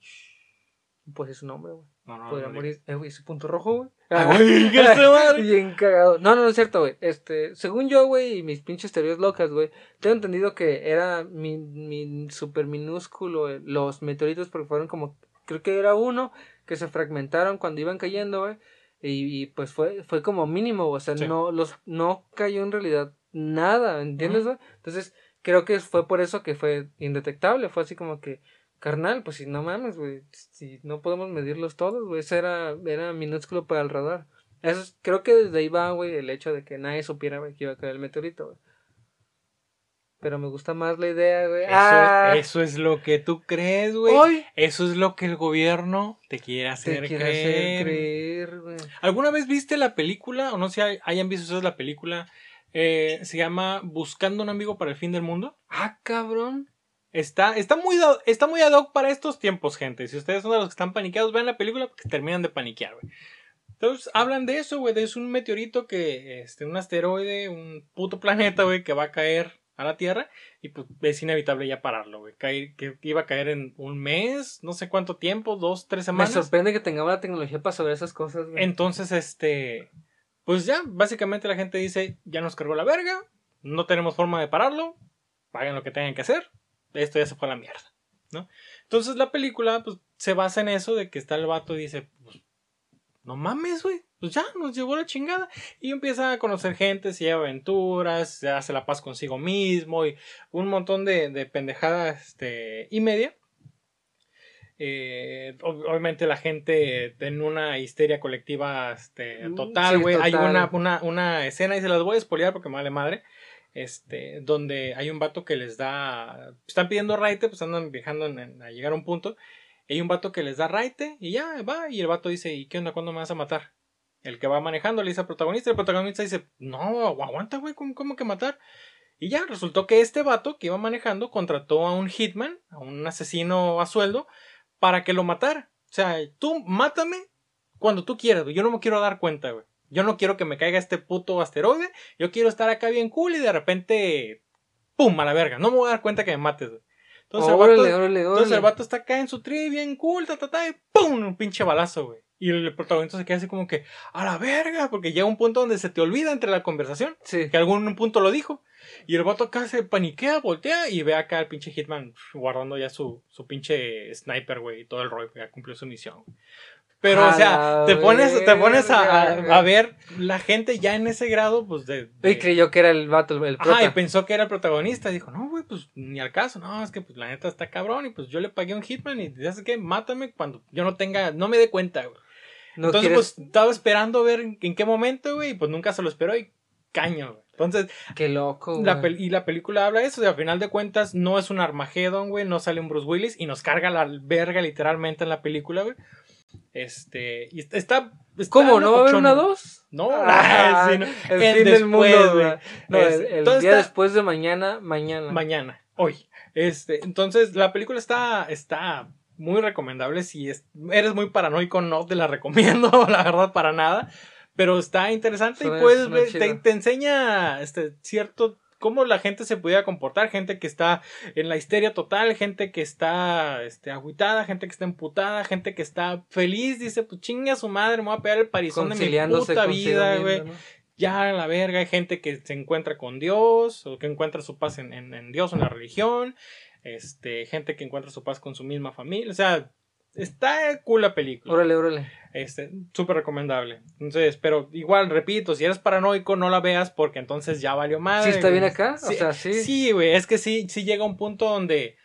Pues es su nombre, güey. No, no, Podría no, morir. Eh, güey, ese punto rojo, güey. Ah, güey, su. Bien cagado. No, no, no es cierto, güey. Este, según yo, güey, y mis pinches teorías locas, güey, tengo entendido que era mi, mi super minúsculo eh, los meteoritos porque fueron como, creo que era uno que se fragmentaron cuando iban cayendo, güey. Y, y, pues fue, fue como mínimo, o sea, Sí. no, los, no cayó en realidad nada, ¿entiendes, güey? Entonces, creo que fue por eso que fue indetectable, fue así como que, carnal, pues si no mames, güey, si no podemos medirlos todos, güey, ese era, era minúsculo para el radar. Eso es- creo que desde ahí va, güey, el hecho de que nadie supiera, güey, que iba a caer el meteorito, güey. Pero me gusta más la idea, güey. Eso, ah, eso es lo que tú crees, güey. hoy Eso es lo que el gobierno te quiere te hacer quiere creer. hacer creer, güey. ¿Alguna vez viste la película, o no sé si hay- hayan visto ustedes la película, eh, se llama Buscando un amigo para el fin del mundo? Ah, cabrón. Está, está, muy, está muy ad hoc para estos tiempos, gente. Si ustedes son de los que están paniqueados, vean la película porque terminan de paniquear, güey. Entonces, hablan de eso, güey. Es un meteorito que, este, un asteroide, un puto planeta, güey, que va a caer a la Tierra. Y pues es inevitable ya pararlo, güey. Caer, que iba a caer en un mes, no sé cuánto tiempo, dos, tres Me semanas. sorprende que tengamos la tecnología para saber esas cosas, güey. Entonces, este, pues ya, básicamente la gente dice, ya nos cargó la verga, no tenemos forma de pararlo, paguen lo que tengan que hacer, esto ya se fue a la mierda, ¿no? Entonces la película, pues, se basa en eso de que está el vato y dice, pues, no mames, güey, pues ya, nos llevó la chingada, y empieza a conocer gente, se lleva aventuras, se hace la paz consigo mismo, y un montón de, de pendejadas, este, y media. Eh, ob- obviamente la gente en una histeria colectiva este, Mm, total, sí, güey. hay una, una, una escena y se las voy a spoilear porque me vale madre. Este, donde hay un vato que les da. Están pidiendo raite, pues andan viajando a llegar a un punto. Hay un vato que les da raite y ya va. Y el vato dice: ¿Y qué onda? ¿Cuándo me vas a matar? El que va manejando le dice al protagonista. El protagonista dice: No, aguanta, güey, ¿cómo, cómo que matar? Y ya resultó que este vato que iba manejando contrató a un hitman, a un asesino a sueldo, para que lo matara. O sea, tú mátame cuando tú quieras. Yo no me quiero dar cuenta, güey. Yo no quiero que me caiga este puto asteroide. Yo quiero estar acá bien cool y de repente. ¡Pum! A la verga. No me voy a dar cuenta que me mates, güey. Entonces, el vato- órale, órale, entonces el vato está acá en su tri bien cool, ta, ta, ta, y ¡pum! Un pinche balazo, güey. Y el protagonista se queda así como que, a la verga, porque llega un punto donde se te olvida entre la conversación, Sí. que algún punto lo dijo. Y el vato acá se paniquea, voltea y ve acá al pinche Hitman guardando ya su, su pinche sniper, güey, y todo el rollo, ya cumplió su misión. Pero, A o sea, te pones, te pones a, a- ver la gente ya en ese grado, pues de. de- Y creyó que era el vato, el Ajá, y prota. pensó que era el protagonista. Dijo, no, güey, pues ni al caso. No, es que pues la neta está cabrón. Y pues yo le pagué un hitman y ya sé que mátame cuando yo no tenga, no me dé cuenta, güey. No Entonces, quieres- pues, estaba esperando ver en, en qué momento, güey, y pues nunca se lo esperó y caño, güey. Entonces, Qué loco, la y la película habla de eso, de a final de cuentas no es un Armageddon, güey, no sale un Bruce Willis y nos carga la verga literalmente en la película, güey. Este, y está, está ¿Cómo? ¿No va a haber una güey. dos? No, Ah, sí, no. El En fin del mundo, después, güey. güey. No, Es- el, el día está- después de mañana, mañana. mañana, hoy. Este, entonces la película está, está muy recomendable. Si es- eres muy paranoico, no te la recomiendo, la verdad, para nada. Pero está interesante y puedes te, te enseña este cierto cómo la gente se pudiera comportar, gente que está en la histeria total, gente que está este, agüitada, gente que está emputada, gente que está feliz, dice, pues chinga su madre, me voy a pegar el parizón de mi puta vida, güey ¿no? ya a la verga, hay gente que se encuentra con Dios, o que encuentra su paz en, en- en Dios en la religión, este, gente que encuentra su paz con su misma familia, o sea, está cool la película, Órale, órale. este, súper recomendable, entonces, pero igual, repito, si eres paranoico, no la veas porque entonces ya valió madre. ¿Sí está güey. bien acá? O sea, sí. Sí, güey, es que sí, sí llega un punto donde,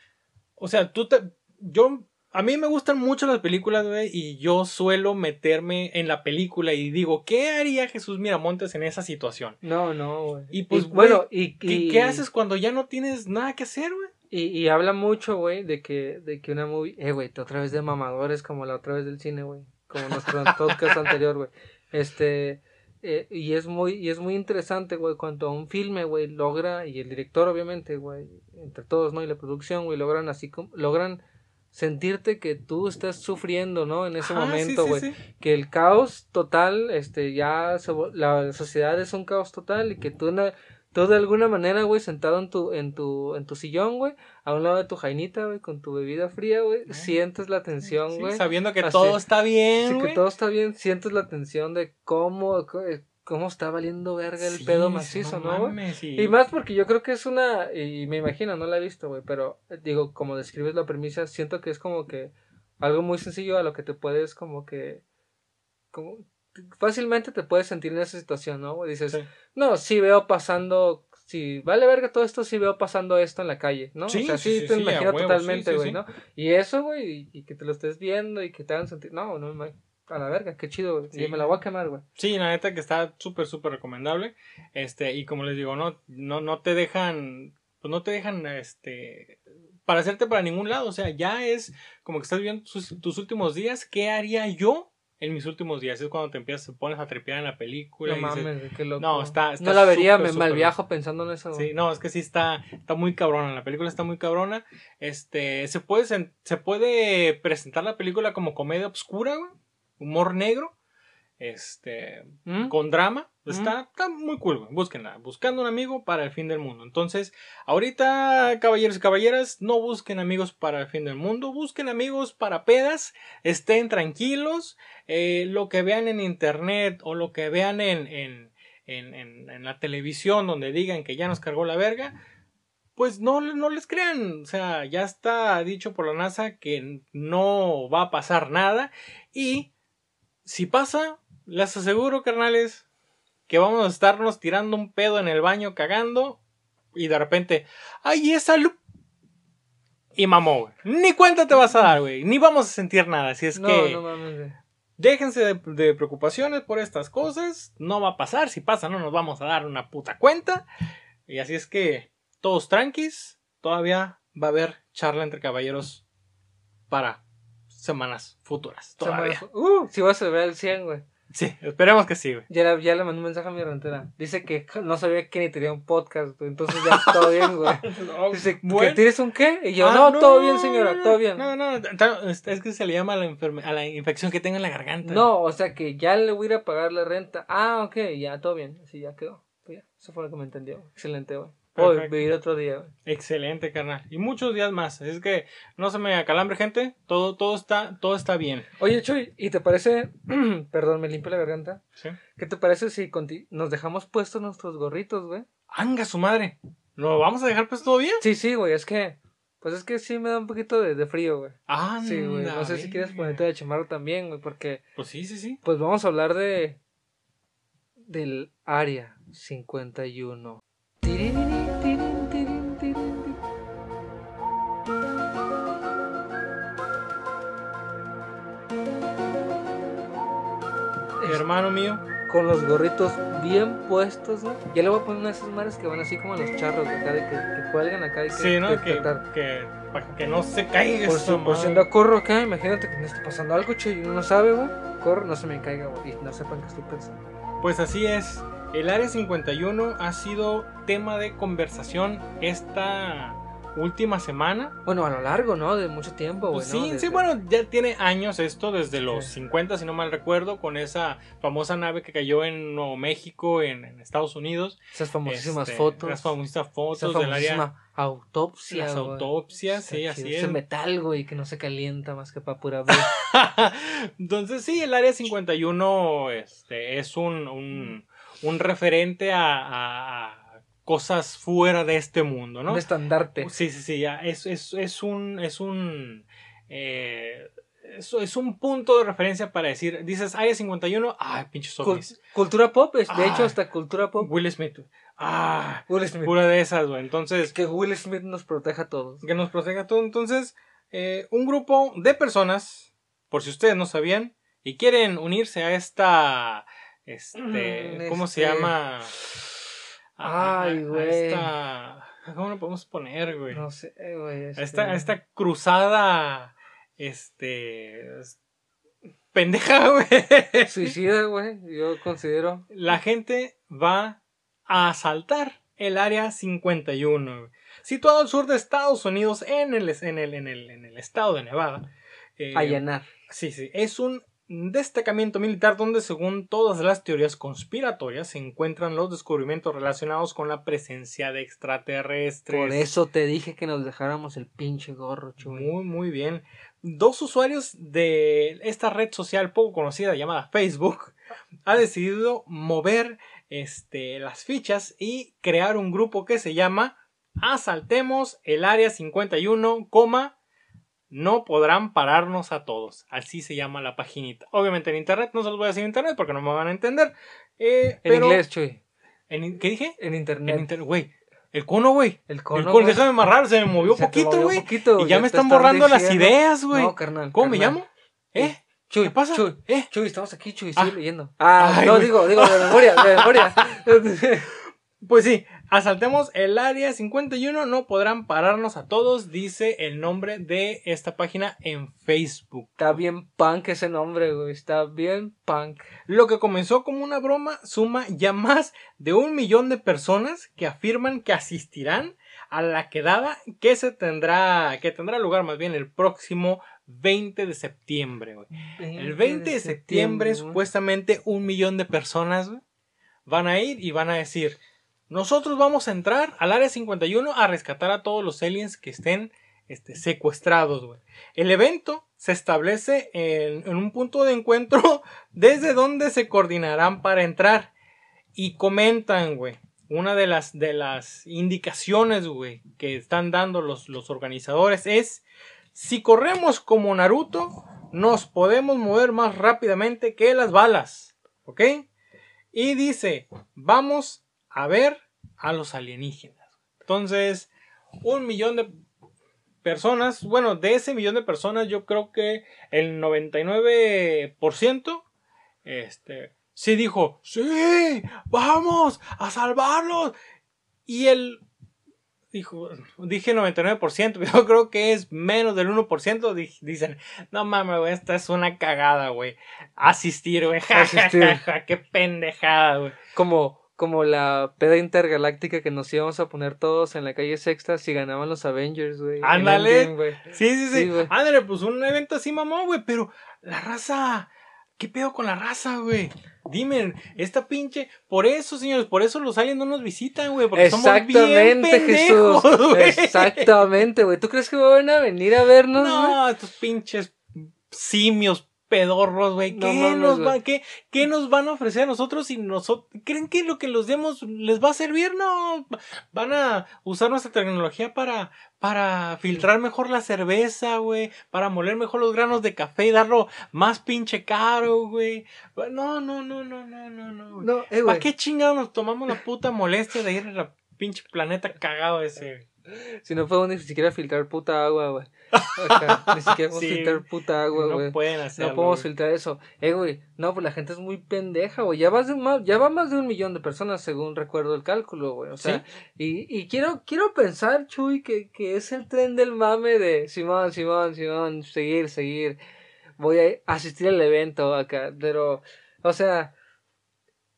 o sea, tú te, yo, a mí me gustan mucho las películas, güey, y yo suelo meterme en la película y digo, ¿qué haría Jesús Miramontes en esa situación? No, no, güey. Y pues, bueno, y, ¿Qué, y- qué haces cuando ya no tienes nada que hacer, güey? Y, y habla mucho, güey, de que, de que una movie, eh, güey, otra vez de mamadores como la otra vez del cine, güey, como nuestro podcast anterior, güey. Este, eh, y es muy, y es muy interesante, güey, cuando un filme, güey, logra, y el director, obviamente, güey, entre todos, ¿no? Y la producción, güey, logran así como, logran sentirte que tú estás sufriendo, ¿no? En ese momento, sí, güey. sí. que el caos total, este, ya se la sociedad es un caos total y que tú, na- tú de alguna manera, güey, sentado en tu, en tu, en tu sillón, güey, a un lado de tu jainita, güey, con tu bebida fría, güey, sientes la tensión, Sí, güey. sabiendo que Así. todo está Sí, bien, que güey. todo está bien, sientes la tensión de cómo, eh, cómo está valiendo verga el Sí, pedo sí, macizo, ¿no, güey? sí. Y más porque yo creo que es una, y me imagino, no la he visto, güey, pero eh, digo, como describes la premisa, siento que es como que algo muy sencillo a lo que te puedes como que, como, fácilmente te puedes sentir en esa situación, ¿no? Dices, Sí. no, sí veo pasando, si vale verga todo esto, sí veo pasando esto en la calle, ¿no? Sí, o sea, sí, sí, sí, te sí, imagino huevo, totalmente, sí, sí, güey, sí. ¿no? Y eso, güey, y, y que te lo estés viendo y que te hagan sentir, no, no, me- a la verga, qué chido, güey, Sí. y me la voy a quemar, güey. Sí, la neta que está súper, súper recomendable. Este, y como les digo, no, no, no te dejan, pues no te dejan, este, para hacerte para ningún lado. O sea, ya es como que estás viendo tus, tus últimos días. ¿Qué haría yo en mis últimos días? Es cuando te empiezas, te pones a trepear en la película. No y mames, qué loco. No, está- está no la vería, me súper malviajo pensando en eso. Sí, no, es que sí está, está muy cabrona. La película está muy cabrona. Este, se puede, sen- se puede presentar la película como comedia obscura, güey. Humor negro. Este, ¿Mm? con drama. Está, está muy cool, güey. Búsquenla. Buscando un amigo para el fin del mundo. Entonces, ahorita, caballeros y caballeras, no busquen amigos para el fin del mundo. Busquen amigos para pedas. Estén tranquilos. Eh, lo que vean en internet o lo que vean en, en, en, en- en la televisión donde digan que ya nos cargó la verga. Pues no, no les crean. O sea, ya está dicho por la NASA que no va a pasar nada. Y si pasa, les aseguro, carnales, que vamos a estarnos tirando un pedo en el baño cagando y de repente, ¡ay, esa luz! Y mamó, güey. Ni cuenta te vas a dar, güey. Ni vamos a sentir nada. Así es no, que no mames, déjense de, de preocupaciones por estas cosas. No va a pasar. Si pasa, no nos vamos a dar una puta cuenta. Y así es que todos tranquis. Todavía va a haber charla entre caballeros para semanas futuras. Todavía. Uh, si vas a ver el 100, güey. Sí, esperemos que sí, güey. Ya le, ya le mandé un mensaje a mi rentera. Dice que no sabía que ni tenía un podcast, güey. Entonces ya todo bien, güey. Dice, ¿que tienes un qué? Y yo, Ah, no, todo bien, señora, no, todo bien. No, no, es que se le llama a la, a la infección que tengo en la garganta. No, o sea que ya le voy a ir a pagar la renta. Ah, ok, ya, todo bien. Así ya quedó. Pues ya, eso fue lo que me entendió. Excelente, güey. Perfecto. vivir otro día. Excelente, carnal. Y muchos días más. Así es que no se me acalambre, gente. Todo, todo está, todo está bien. Oye, Chuy, ¿y te parece? Perdón, me limpio la garganta. ¿Sí? ¿Qué te parece si nos dejamos puestos nuestros gorritos, güey? ¡Anga su madre! ¿Lo vamos a dejar pues todo bien? Sí, sí, güey, es que. Pues es que sí me da un poquito de, de frío, güey. Ah, Sí, güey. No sé si quieres ponerte de chamarro también, güey, porque. Pues sí, sí, sí. Pues vamos a hablar de. Del Área 51. Tiririni, hermano mío. Con los gorritos bien puestos, ¿no? Ya le voy a poner una de esas madres que van así como los charros de acá, de que, que cuelgan acá y que. Sí, ¿no? que- Que, para que no se caiga Por por si anda corro acá, imagínate que me esté pasando algo, che, y uno no sabe, güey. Corro, no se me caiga, güey. Y no sepan que estoy pensando. Pues así es. El Área 51 ha sido tema de conversación esta última semana. Bueno, a lo largo, ¿no? De mucho tiempo, güey. Pues ¿no? sí, Desde- sí, bueno, ya tiene años esto, desde los Sí. 50, si no mal recuerdo, con esa famosa nave que cayó en Nuevo México, en, en Estados Unidos. Esas famosísimas Este, fotos. Las famosas Esa fotos del área. autopsia. Las autopsias, sí, así es. Ese metal, güey, que no se calienta más que para pura. Entonces, sí, el área 51 este, es un, un, un referente a- a cosas fuera de este mundo, ¿no? Un estandarte. Sí, sí, sí, ya. Es, es, es un. Es un. eh, es, es un punto de referencia para decir. Dices área 51. Ay, pinches zombies. cultura pop, es, de Ah. hecho, hasta cultura pop. Will Smith. Ah, Will Smith. pura de esas, güey. Entonces. Que Will Smith nos proteja a todos. que nos proteja todo. Entonces, eh, un grupo de personas, por si ustedes no sabían, y quieren unirse a esta, este, Mm, ¿cómo se este- llama? A- a- Ay, a güey. esta- ¿Cómo lo podemos poner, güey? No sé, güey. A este- esta, a esta cruzada, este, es- pendeja, güey. Suicida, güey. Yo considero. La gente va a asaltar el área 51, güey. situado al sur de Estados Unidos, en el, en el, en el, en el estado de Nevada. Eh, Allanar. Sí, sí. Es un destacamiento militar donde, según todas las teorías conspiratorias, se encuentran los descubrimientos relacionados con la presencia de extraterrestres. Por eso te dije que nos dejáramos el pinche gorro, chuy. Muy, muy bien. Dos usuarios de esta red social poco conocida llamada Facebook ha decidido mover este, las fichas y crear un grupo que se llama Asaltemos el Área 51, coma, no podrán pararnos a todos. Así se llama la paginita. Obviamente en internet, no se los voy a decir en internet porque no me van a entender. Eh, En pero inglés, chuy. en ¿Qué dije? En internet. En internet, güey. El cono, güey. el El cono. cono, güey. déjame amarrar, se me movió Se poquito, güey. poquito, Y ya me están borrando las ideas, güey. No, carnal. ¿Cómo me llamo? ¿Eh? Chuy, ¿Qué pasa? Chuy, ¿Eh? Chuy, estamos aquí, Chuy, Ah. sigue leyendo. Ah, Ay, no, digo, digo, de memoria, de memoria. Pues sí, asaltemos el área 51, no podrán pararnos a todos, dice el nombre de esta página en Facebook. Está bien punk ese nombre, güey. Está bien punk. Lo que comenzó como una broma suma ya más de un millón de personas que afirman que asistirán a la quedada que se tendrá, que tendrá lugar más bien el próximo 20 de septiembre, güey. El 20 de septiembre, supuestamente un millón de personas güey, van a ir y van a decir, nosotros vamos a entrar al área 51 a rescatar a todos los aliens que estén este, secuestrados. El evento se establece en, en un punto de encuentro desde donde se coordinarán para entrar. Y comentan, güey. Una de las, de las indicaciones, güey, que están dando los, los organizadores es, si corremos como Naruto, nos podemos mover más rápidamente que las balas. ¿Ok? Y dice, vamos a ver a los alienígenas. Entonces, un millón de personas, bueno, de ese millón de personas, yo creo que el 99% este, sí dijo, sí, vamos a salvarlos. Y el dijo, dije 99%, pero yo creo que es menos del 1%. di- Dicen, no mames, güey, esta es una cagada, güey. Asistir, güey. ja, ja, Asistir. ja, ja, Qué pendejada, güey. Como, como la peda intergaláctica que nos íbamos a poner todos en la calle Sexta si ganaban los Avengers, güey. Ándale. Sí, sí, sí. Sí. Ándale, pues un evento así, mamón, güey. Pero la raza. ¿Qué pedo con la raza, güey? Dime, esta pinche. Por eso, señores, por eso los aliens no nos visitan, güey. Porque somos bien Exactamente, pendejos, Jesús. güey. Exactamente, güey. ¿Tú crees que van a venir a vernos? No, estos pinches simios pedorros, güey. ¿Qué, nos va- qué, qué nos van a ofrecer a nosotros si nosotros creen que lo que los demos les va a servir? No, van a usar nuestra tecnología para para filtrar mejor la cerveza, güey, para moler mejor los granos de café y darlo más pinche caro, güey. No, no, no, no, no, no, no. No, eh, ¿Para qué chingados nos tomamos la puta molestia de ir a la pinche planeta cagado ese? Si no podemos ni siquiera filtrar puta agua, güey. Ni siquiera podemos Sí, filtrar puta agua, güey. no pueden hacerlo. No podemos filtrar eso. Eh, güey, no, pues la gente es muy pendeja, güey. Ya, vas de ma- ya va más de un millón de personas, según recuerdo el cálculo, güey. O sea, y, y quiero, quiero pensar, Chuy, que, que es el tren del mame de Simón, Simón, Simón, seguir, seguir. Voy a asistir al evento acá, pero, o sea,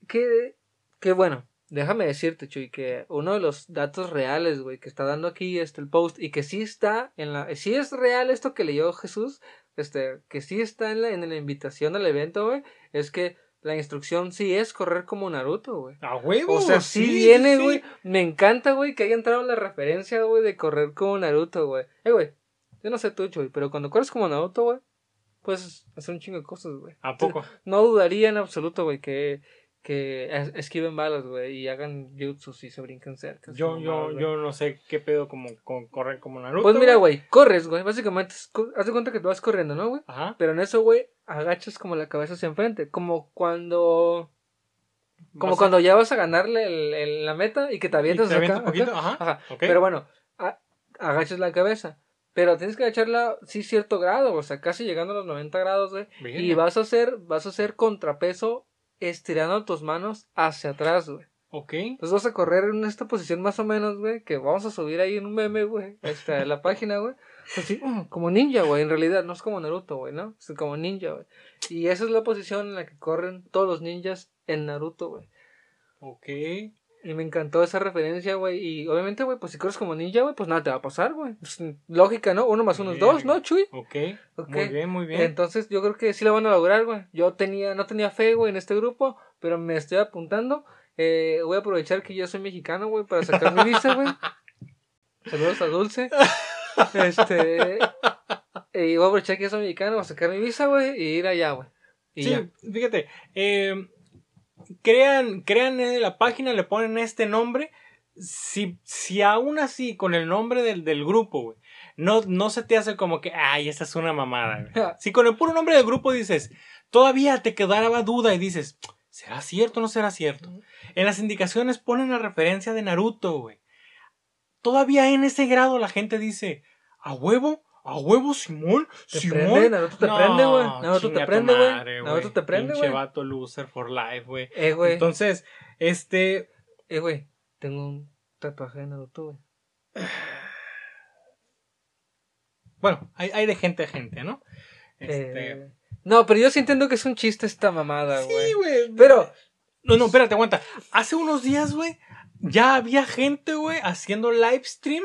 que, que bueno. Déjame decirte, Chuy, que uno de los datos reales, güey, que está dando aquí este el post y que sí está en la, sí es real esto que leyó Jesús, este, que sí está en la, en la invitación al evento, güey, es que la instrucción sí es correr como Naruto, güey. A huevo. O sea, sí, sí, viene, sí. güey. Me encanta, güey, que haya entrado la referencia, güey, de correr como Naruto, güey. Eh, güey, yo no sé tú, Chuy, pero cuando corres como Naruto, güey, puedes hacer un chingo de cosas, güey. ¿A poco? No dudaría en absoluto, güey, que, que es- esquiven balas, güey, y hagan jutsus y se brinquen cerca. Yo, yo, yo no sé qué pedo como con correr como Naruto. Pues mira, güey, corres, güey. Básicamente, haz de cuenta que tú vas corriendo, ¿no, güey? Ajá. Pero en eso, güey, agachas como la cabeza hacia enfrente. Como cuando. Como Vas a- cuando ya vas a ganarle el- el- la meta y que te y avientas te acá, avientas un poquito, acá. ajá. Ajá. Pero bueno, a- agachas la cabeza. Pero tienes que agacharla, sí, cierto grado, o sea, casi llegando a los 90 grados, güey. Y vas a hacer, vas a hacer contrapeso estirando tus manos hacia atrás, güey. Ok. Entonces vas a correr en esta posición más o menos, güey, que vamos a subir ahí en un meme, güey, este, a la página, güey. Así, mm, como ninja, güey, en realidad, no es como Naruto, güey, ¿no? Es como ninja, güey. Y esa es la posición en la que corren todos los ninjas en Naruto, güey. Ok. Y me encantó esa referencia, güey. Y obviamente, güey, pues si corres como ninja, güey, pues nada te va a pasar, güey. Pues, lógica, ¿no? Uno más uno es dos, ¿no. Chuy? Ok. Ok. Muy bien, muy bien. Entonces yo creo que sí la van a lograr, güey. Yo tenía, no tenía fe, güey, en este grupo, pero me estoy apuntando. Eh, voy a aprovechar que yo soy mexicano, güey, para sacar mi visa, güey. Saludos a Dulce. Este. Y voy a aprovechar que yo soy mexicano para sacar mi visa, güey, y ir allá, güey. Sí, ya. fíjate. eh, crean, crean en la página, le ponen este nombre. Si, si aún así, con el nombre del, del grupo, güey, no, no se te hace como que, ay, esta es una mamada, güey. Si con el puro nombre del grupo dices, todavía te quedaba duda y dices, ¿será cierto o no será cierto? En las indicaciones ponen la referencia de Naruto, güey. Todavía en ese grado la gente dice, ¿a huevo? ¿A huevo, Simón? Te ¿Simón? prende, Naruto te prende, güey. Naruto te prende, güey. Naruto te prende, Pinche güey. vato loser for life, güey. Eh, güey. Entonces, este... Eh, güey. Tengo un tatuaje de Naruto, güey. Bueno, hay, hay de gente a gente, ¿no? Este... Eh, No, pero yo sí entiendo que es un chiste esta mamada, güey. sí, güey. Pero. No, no, espérate, aguanta. Hace unos días, güey, ya había gente, güey, haciendo live stream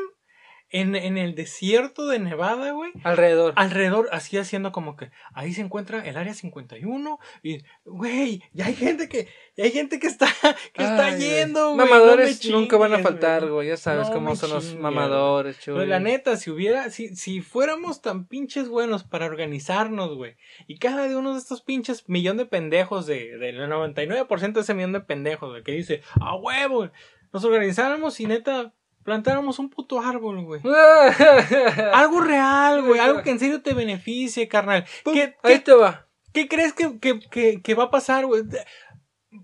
en, en el desierto de Nevada, güey. Alrededor. Alrededor, así haciendo como que ahí se encuentra el área 51 y, güey, ya hay gente que, ya hay gente que está, que está Ay, yendo, güey. Mamadores no nunca van a faltar, güey. Ya sabes No cómo son los mamadores, Pero chuy. la neta, si hubiera, si, si fuéramos tan pinches buenos para organizarnos, güey, y cada de uno de estos pinches millón de pendejos, de, del 99% de ese millón de pendejos, güey, que dice, a huevo, güey", nos organizáramos y neta, plantáramos un puto árbol, güey. Algo real, güey, algo que en serio te beneficie, carnal. Pum, ¿Qué, Ahí qué, te va. qué crees que, que, que, que va a pasar, güey?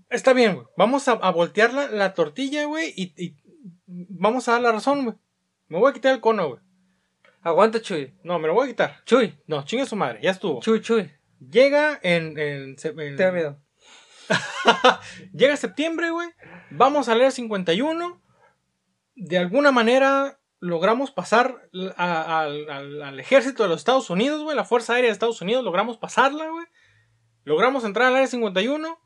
Está bien, güey. Vamos a, a voltear la, la tortilla, güey, y, y vamos a dar la razón, güey. Me voy a quitar el cono, güey. Aguanta, Chuy. No, me lo voy a quitar. Chuy. No, chingue su madre, ya estuvo. Chuy, Chuy. Llega en. en, en- Te da miedo. Llega septiembre, güey. Vamos al área 51. De alguna manera logramos pasar a- a- al, al- ejército de los Estados Unidos, güey. La Fuerza Aérea de Estados Unidos. Logramos pasarla, güey. Logramos entrar al área 51.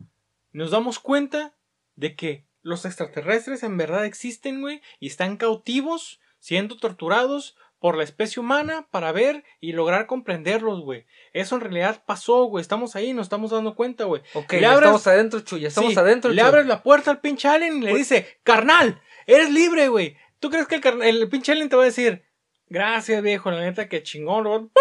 Nos damos cuenta de que los extraterrestres en verdad existen, güey. Y están cautivos, siendo torturados por la especie humana para ver y lograr comprenderlos, güey. Eso en realidad pasó, güey. Estamos ahí, nos estamos dando cuenta, güey. Ok, Le ya abres- estamos adentro, Chuy. Ya estamos Sí, adentro, Le Chuy. abres la puerta al pinche alien y le dice, carnal, eres libre, güey. ¿Tú crees que el, el pinche alien te va a decir, gracias, viejo, la neta, que chingón, güey"?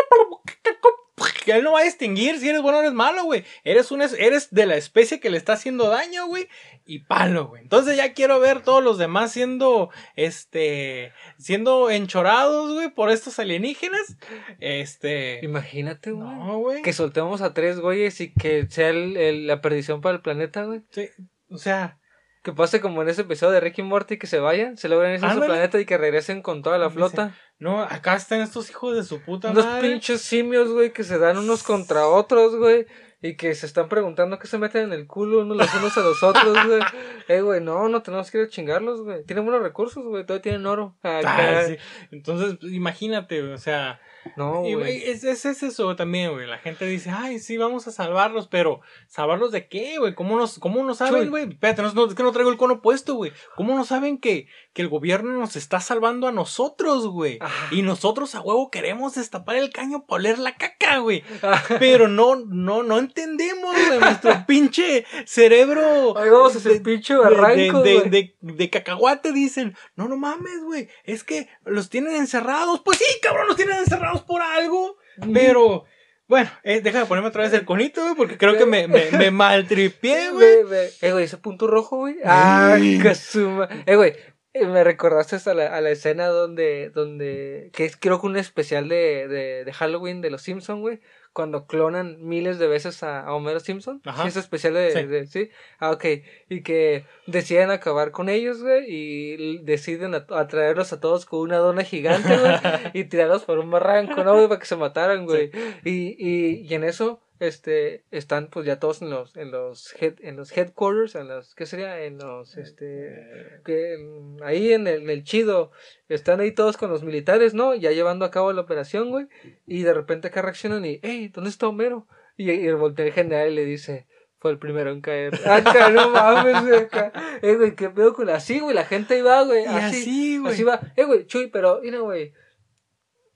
Que él no va a distinguir si eres bueno o eres malo, güey. Eres, un, es- eres de la especie que le está haciendo daño, güey. Y palo, güey. Entonces ya quiero ver todos los demás siendo, este, siendo enchorados, güey, por estos alienígenas. Este... Imagínate, güey. No, güey. Que soltemos a tres güeyes y que sea el- el- la perdición para el planeta, güey. Sí, o sea, que pase como en ese episodio de Ricky y Morty que se vayan, se logren irse a su planeta y que regresen con toda la flota. No, acá están estos hijos de su puta Unos madre. pinches simios, güey, que se dan unos contra otros, güey. Y que se están preguntando qué se meten en el culo unos los unos a los otros, güey. Eh, güey, no, no tenemos que ir a chingarlos, güey. Tienen buenos recursos, güey. Todavía tienen oro. Acá. Sí. Entonces, pues, imagínate, o sea, No, y, güey. güey, es, es, es eso también, güey. La gente dice, ay, sí, vamos a salvarlos, pero ¿salvarlos de qué, güey? ¿Cómo nos, cómo no saben, Chuy. güey? Espérate, no, no, es que no traigo el cono puesto, güey. ¿Cómo no saben que, que el gobierno nos está salvando a nosotros, güey? Y nosotros a huevo queremos destapar el caño para oler la caca, güey. Ah, Pero no, no, no entendemos, güey. Nuestro pinche cerebro. Ahí vamos a de- pinche de, barranco, de, güey. de, de cacahuate dicen, no, no mames, güey, es que los tienen encerrados. Pues sí, cabrón, los tienen encerrados por algo. Pero, bueno, eh, deja de ponerme otra vez el conito, güey, porque creo que me, me, me maltripié, güey. Eh, güey, ese punto rojo, güey. Ay, casuma. Eh, güey, me recordaste a la, a la escena donde, donde, que es creo que un especial de, de, de Halloween de los Simpson, güey. Cuando clonan miles de veces a, a Homero Simpson. Ajá. Sí, ese especial de, Sí. de- sí. Ah, ok. Y que deciden acabar con ellos, güey. Y deciden atraerlos a todos con una dona gigante, güey. y tirarlos por un barranco, ¿no, güey? Para que se mataran, güey. Y, y, y en eso, este, están pues ya todos en los, en los head, en los headquarters, en los, ¿qué sería? En los, este, que en- ahí en el, en el chido, están ahí todos con los militares, ¿no? Ya llevando a cabo la operación, güey. Y de repente acá reaccionan y, hey, ¿dónde está Homero? Y, y voltea el general y le dice, fue el primero en caer. Acá, no mames, güey, acá. Eh, güey, qué pedo con así, güey, la gente va, güey. Y Así, así, güey. así va. Eh, güey, Chuy, pero, mira, güey.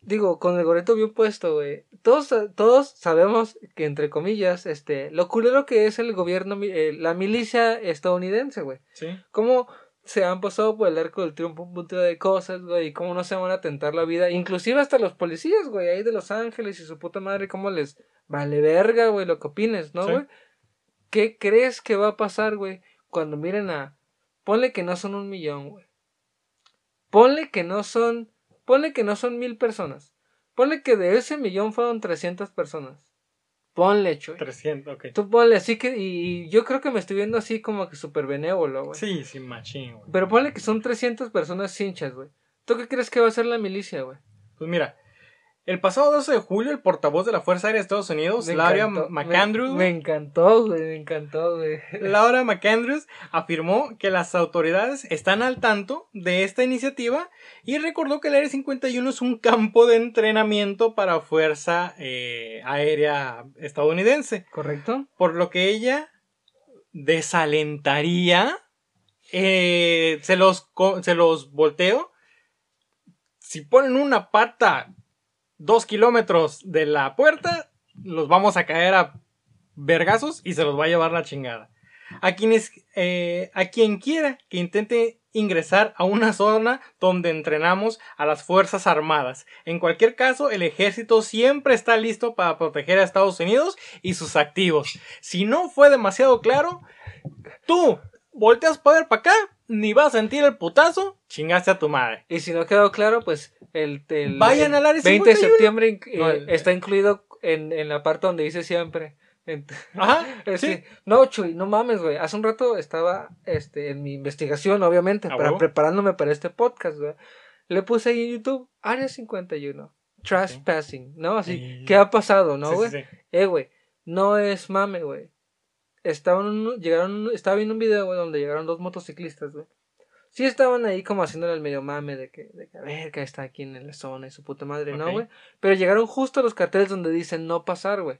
Digo, con el gorrito bien puesto, güey. Todos, todos sabemos que, entre comillas, este, lo culero que es el gobierno, eh, la milicia estadounidense, güey. Sí. Cómo se han pasado por el arco del triunfo un montón de cosas, güey, y cómo no se van a tentar la vida. Inclusive hasta los policías, güey, ahí de Los Ángeles y su puta madre, cómo les vale verga, güey, lo que opines, ¿no, Sí. güey? ¿Qué crees que va a pasar, güey, cuando miren a... Ponle que no son un millón, güey. Ponle que no son... Ponle que no son mil personas. Ponle que de ese millón fueron 300 personas. Ponle, chuy. 300, ok. Tú ponle así que... Y yo creo que me estoy viendo así como que súper benévolo, güey. Sí, sí, machín, güey. Pero ponle que son 300 personas hinchas, güey. ¿Tú qué crees que va a hacer la milicia, güey? Pues mira, el pasado 12 de julio, el portavoz de la Fuerza Aérea de Estados Unidos, Me Laura encantó, McAndrews, Me, me encantó, güey, me encantó, güey. Laura McAndrews afirmó que las autoridades están al tanto de esta iniciativa y recordó que el Área 51 es un campo de entrenamiento para Fuerza eh, Aérea estadounidense, ¿Correcto? por lo que ella desalentaría, eh, se, los, se los volteo, si ponen una pata dos kilómetros de la puerta, los vamos a caer a vergazos y se los va a llevar la chingada. A quienes, eh, a quien quiera que intente ingresar a una zona donde entrenamos a las Fuerzas Armadas. En cualquier caso, el ejército siempre está listo para proteger a Estados Unidos y sus activos. Si no fue demasiado claro, tú volteas para ver para acá, ni vas a sentir el putazo, chingaste a tu madre. Y si no quedó claro, pues el, el- Vayan el al área 20 de 51. septiembre eh, No, el- está incluido en, en la parte donde dice siempre. Ajá, Es sí. no, Chuy, no mames, güey. Hace un rato estaba este, en mi investigación, obviamente, ¿A para, preparándome para este podcast, güey. Le puse ahí en YouTube, Área 51, Trespassing, ¿no? Así, Sí. ¿qué ha pasado, no, güey? Eh, güey, no es mame, güey. Estaban, llegaron, estaba viendo un video, güey, donde llegaron dos motociclistas, güey. Sí estaban ahí como haciéndole el medio mame de que, de que a ver, que está aquí en la zona y su puta madre, ¿no, güey? Pero llegaron justo a los carteles donde dicen no pasar, güey.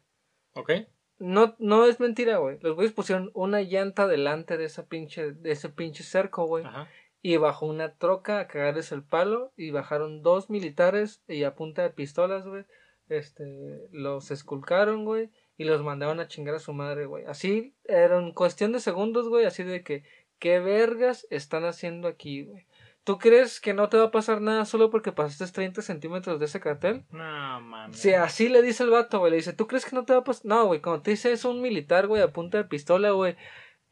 Ok. No, no es mentira, güey. Los güeyes pusieron una llanta delante de esa pinche, de ese pinche cerco, güey. Ajá. Y bajó una troca a cagarles el palo. Y bajaron dos militares y a punta de pistolas, güey. Este, los esculcaron, güey. Y los mandaron a chingar a su madre, güey. Así, era en cuestión de segundos, güey. Así de que, ¿qué vergas están haciendo aquí, güey? ¿Tú crees que no te va a pasar nada solo porque pasaste 30 centímetros de ese cartel? No, mames. Si así le dice el vato, güey, le dice, ¿tú crees que no te va a pasar? No, güey, cuando te dice eso un militar, güey, a punta de pistola, güey,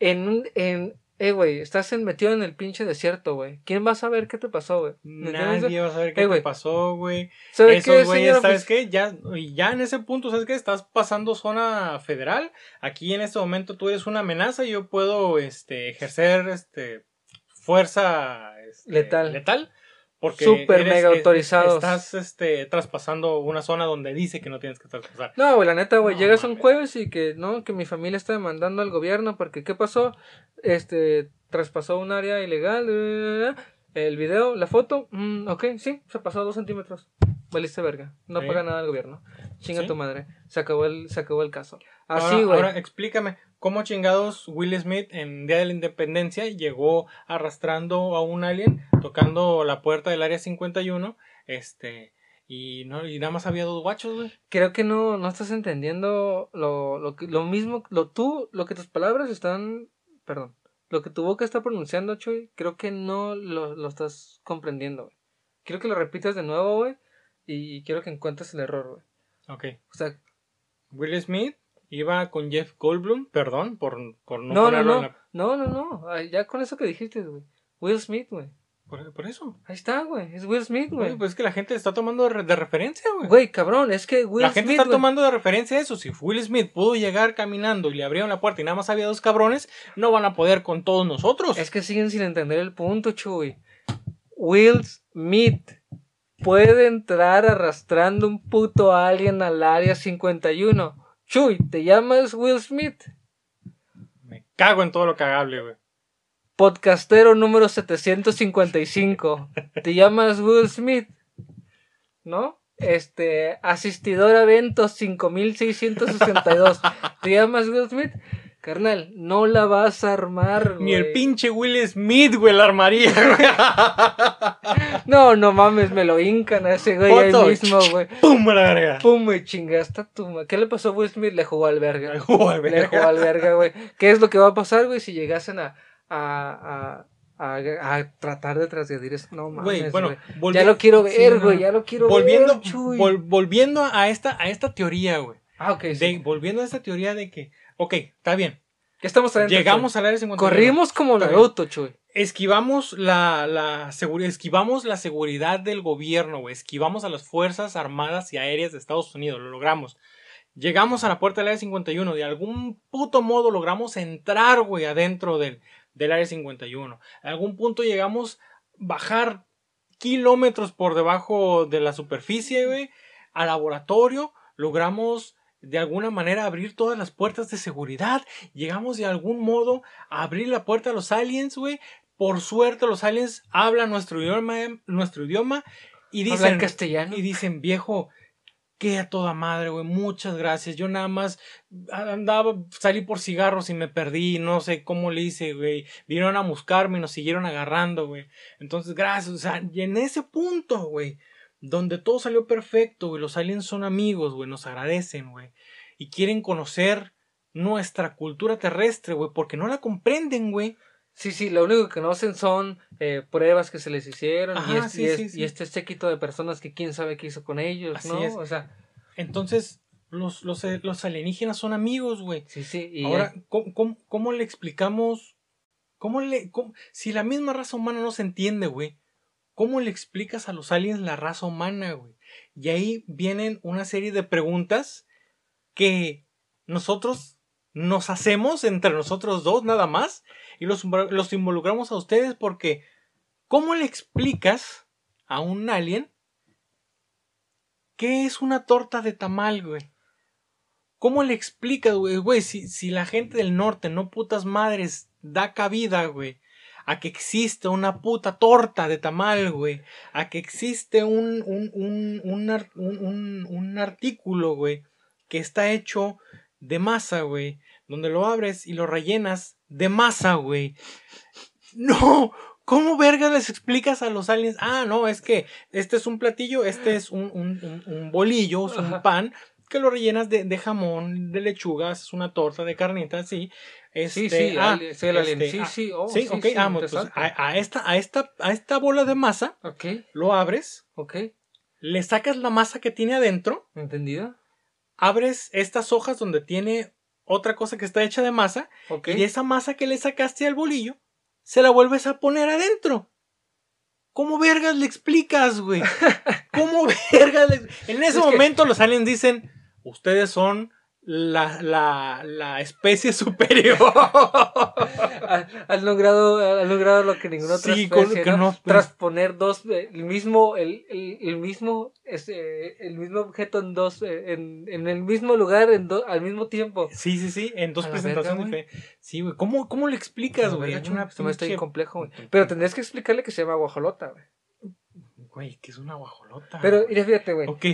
en, un- en, Eh, güey, estás en- metido en el pinche desierto, güey. ¿Quién va a saber qué te pasó, güey? Nadie va a saber qué Eh, te güey. pasó, güey. ¿Sabe Esos qué, señor ¿sabes qué? Ya, ya en ese punto, ¿sabes qué? Estás pasando zona federal. Aquí en este momento tú eres una amenaza y yo puedo este, ejercer este, fuerza este, Letal. letal. Porque eres- mega autorizados. Estás este, traspasando una zona donde dice que no tienes que traspasar. No, güey, la neta, güey, No, llegas un mames. jueves y que, no, que mi familia está demandando al gobierno porque, ¿qué pasó? Este, traspasó un área ilegal, el video, la foto, mm, ok, sí, se pasó dos centímetros, valiste verga, no Sí. paga nada el gobierno, chinga Sí. tu madre, se acabó el, se acabó el caso. Así, Ahora- güey, Ahora explícame, ¿cómo chingados Will Smith en Día de la Independencia llegó arrastrando a un alien, tocando la puerta del área 51, este, y no, y nada más había dos guachos, güey? creo que no, no estás entendiendo lo, lo, que, lo mismo, lo tú, lo que tus palabras están, perdón, lo que tu boca está pronunciando, Chuy, creo que no lo, lo estás comprendiendo, güey. Quiero que lo repitas de nuevo, güey, y quiero que encuentres el error, güey. Ok. O sea, Will Smith iba con Jeff Goldblum, perdón por, por no, no, no, ponerlo no, en la- no, no, no, Ay, ya con eso que dijiste, güey. Will Smith, güey. Por, por eso. Ahí está, güey, es Will Smith, Güey, pues es que la gente está tomando de, re- de referencia, güey. Güey, cabrón, es que Will la gente Smith, está güey. tomando de referencia eso. Si Will Smith pudo llegar caminando y le abrieron la puerta y nada más había dos cabrones, no van a poder con todos nosotros. Es que siguen sin entender el punto, Chuy. Will Smith puede entrar arrastrando un puto alien al área 51. Chuy, ¿te llamas Will Smith? Me cago en todo lo cagable, güey. Podcastero número 755. ¿Te llamas Will Smith? ¿No? Este, asistidor a eventos 5662. ¿Te llamas Will Smith? Carnal, no la vas a armar, Ni el güey. pinche Will Smith, güey, la armaría, güey. No, no mames, me lo hincan a ese güey Foto. ahí mismo, güey. ¡Pum! a la verga. Pum, me chingaste a tu ma- ¿Qué le pasó a Will Smith? Le jugó al verga. Le verga. jugó al verga, güey. ¿Qué es lo que va a pasar, güey, si llegasen a, a, a, a, a tratar de transgredir eso? No mames, Güey, bueno, güey. volvi- Ya lo quiero ver, Sí, güey, ya lo quiero volviendo, ver, Chuy. vol- volviendo a esta, a esta teoría, güey. Ah, ok, sí. Volviendo a esta teoría de que, ok, está bien. ¿Qué estamos Llegamos al área Chuy? 51. Corrimos como. Naruto, Chuy. Esquivamos la, la seguridad, esquivamos la seguridad del gobierno, güey. Esquivamos a las fuerzas armadas y aéreas de Estados Unidos. Lo logramos. Llegamos a la puerta del área 51. De algún puto modo logramos entrar, güey, adentro del, del área 51. A algún punto llegamos bajar kilómetros por debajo de la superficie, güey, al laboratorio. Logramos de alguna manera abrir todas las puertas de seguridad. Llegamos de algún modo a abrir la puerta a los aliens, güey. Por suerte los aliens hablan nuestro idioma, nuestro idioma y dicen, castellano. y dicen, viejo, que a toda madre, güey, muchas gracias. Yo nada más andaba, salí por cigarros y me perdí, no sé cómo le hice, güey. Vinieron a buscarme y nos siguieron agarrando, güey. Entonces, gracias, o sea, y en ese punto, güey, donde todo salió perfecto, güey, los aliens son amigos, güey, nos agradecen, güey. Y quieren conocer nuestra cultura terrestre, güey, porque no la comprenden, güey. Sí, sí, lo único que conocen son eh, pruebas que se les hicieron y, Ajá, es- sí, y es- sí, y este séquito de personas que quién sabe qué hizo con ellos, Así ¿no? es. O sea, Entonces, los, los, los alienígenas son amigos, güey. sí, sí. Y Ahora, ¿cómo, cómo, cómo le explicamos? ¿Cómo le.? cómo- si la misma raza humana no se entiende, güey. ¿Cómo le explicas a los aliens la raza humana, güey? Y ahí vienen una serie de preguntas que nosotros nos hacemos entre nosotros dos, nada más. Y los, los involucramos a ustedes porque. ¿Cómo le explicas a un alien qué es una torta de tamal, güey? ¿Cómo le explicas, güey? Güey, si, si la gente del norte, no putas madres, da cabida, güey, a que existe una puta torta de tamal, güey, a que existe un, un, un, un, un, artículo, güey, que está hecho de masa, güey, donde lo abres y lo rellenas de masa, güey. No, ¿cómo verga les explicas a los aliens? Ah, no, es que este es un platillo, este es un, un, un- un bolillo, es un pan, que lo rellenas de, de jamón, de lechugas, es una torta de carnitas, sí. Sí, Este, sí, ah, ali- sí, el alien. este, sí, ah, sí, oh, sí, ok, ah, pues, interesante. a, a esta, a, esta, a esta bola de masa, Ok, lo abres, ok, le sacas la masa que tiene adentro, ¿entendido? abres estas hojas donde tiene otra cosa que está hecha de masa, Ok, y esa masa que le sacaste al bolillo, se la vuelves a poner adentro. ¿Cómo vergas le explicas, güey? ¿Cómo vergas le... En ese Es que- momento los aliens dicen, ustedes son la, la, la especie superior. Han logrado, han logrado lo que ninguna otra Sí, con- especie, que ¿no? no- Transponer dos, eh, el mismo, el, el, el mismo, este, el mismo objeto en dos, eh, en, en el mismo lugar, en do- al mismo tiempo. Sí, sí, sí, en dos presentaciones verga. Sí, güey. ¿Cómo, ¿Cómo le explicas, güey? Una bien pinche- complejo, güey. Pero tendrías que explicarle que se llama guajolota, güey. Güey, que es una guajolota. Pero, mira, fíjate, güey. Ok.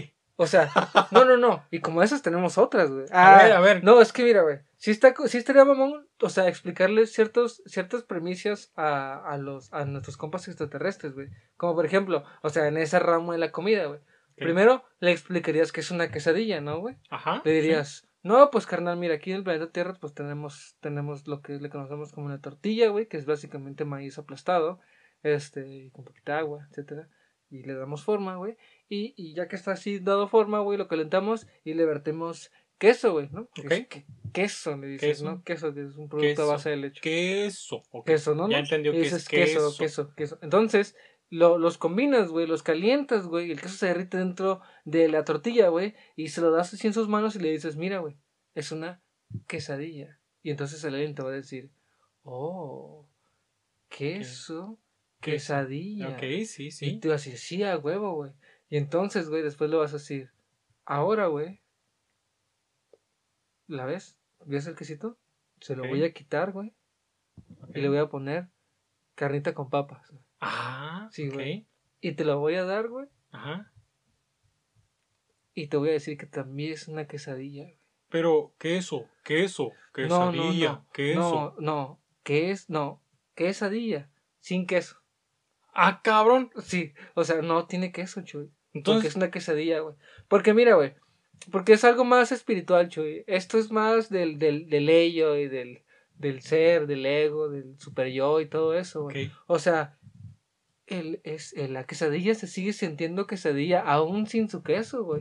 O sea, no, no, no. Y como esas tenemos otras, güey. A Ah, ver, a ver. No, es que mira, güey. Sí, está, sí estaría mamón, o sea, explicarle ciertos, ciertas premisas a, a los, a nuestros compas extraterrestres, güey. Como por ejemplo, o sea, en esa rama de la comida, güey. Primero le explicarías que es una quesadilla, ¿no, güey? Ajá. Le dirías, no, pues carnal, mira, aquí en el planeta Tierra, pues tenemos, tenemos lo que le conocemos como una tortilla, güey, que es básicamente maíz aplastado, este, con poquita agua, etcétera. Y le damos forma, güey. Y, y ya que está así dado forma, güey, lo calentamos y le vertemos queso, güey, ¿no? Ok. Que- que- queso, le dices, Queso. ¿no? Queso, que es un producto Queso. a base de leche. Queso. ok. Queso, ¿no? Ya entendió Y que es queso, queso. queso, queso. Entonces, lo- los combinas, güey, los calientas, güey, y el queso se derrite dentro de la tortilla, güey, y se lo das así en sus manos y le dices, mira, güey, es una quesadilla. Y entonces el alien te va a decir, oh, queso, quesadilla. Ok, sí, Y sí. tú así, sí, a huevo, güey. Y entonces, güey, después le vas a decir, ahora, güey, ¿la ves? ¿Ves el quesito? Se lo voy a quitar, güey, y le voy a poner carnita con papas. Ah, Sí, güey. Y te lo voy a dar, güey, Ajá. y te voy a decir que también es una quesadilla. güey. Pero queso, queso, No, no, quesadilla, no. queso. No, no, que es, no, quesadilla, sin queso. Ah, cabrón. Sí, o sea, no tiene queso, chuy. Porque Entonces, es una quesadilla, güey. Porque mira, güey. Porque es algo más espiritual, Chuy. Esto es más del, del, del ello y del, del ser, del ego, del super yo y todo eso, güey. O sea, el, es, el- la quesadilla se sigue sintiendo quesadilla aún sin su queso, güey.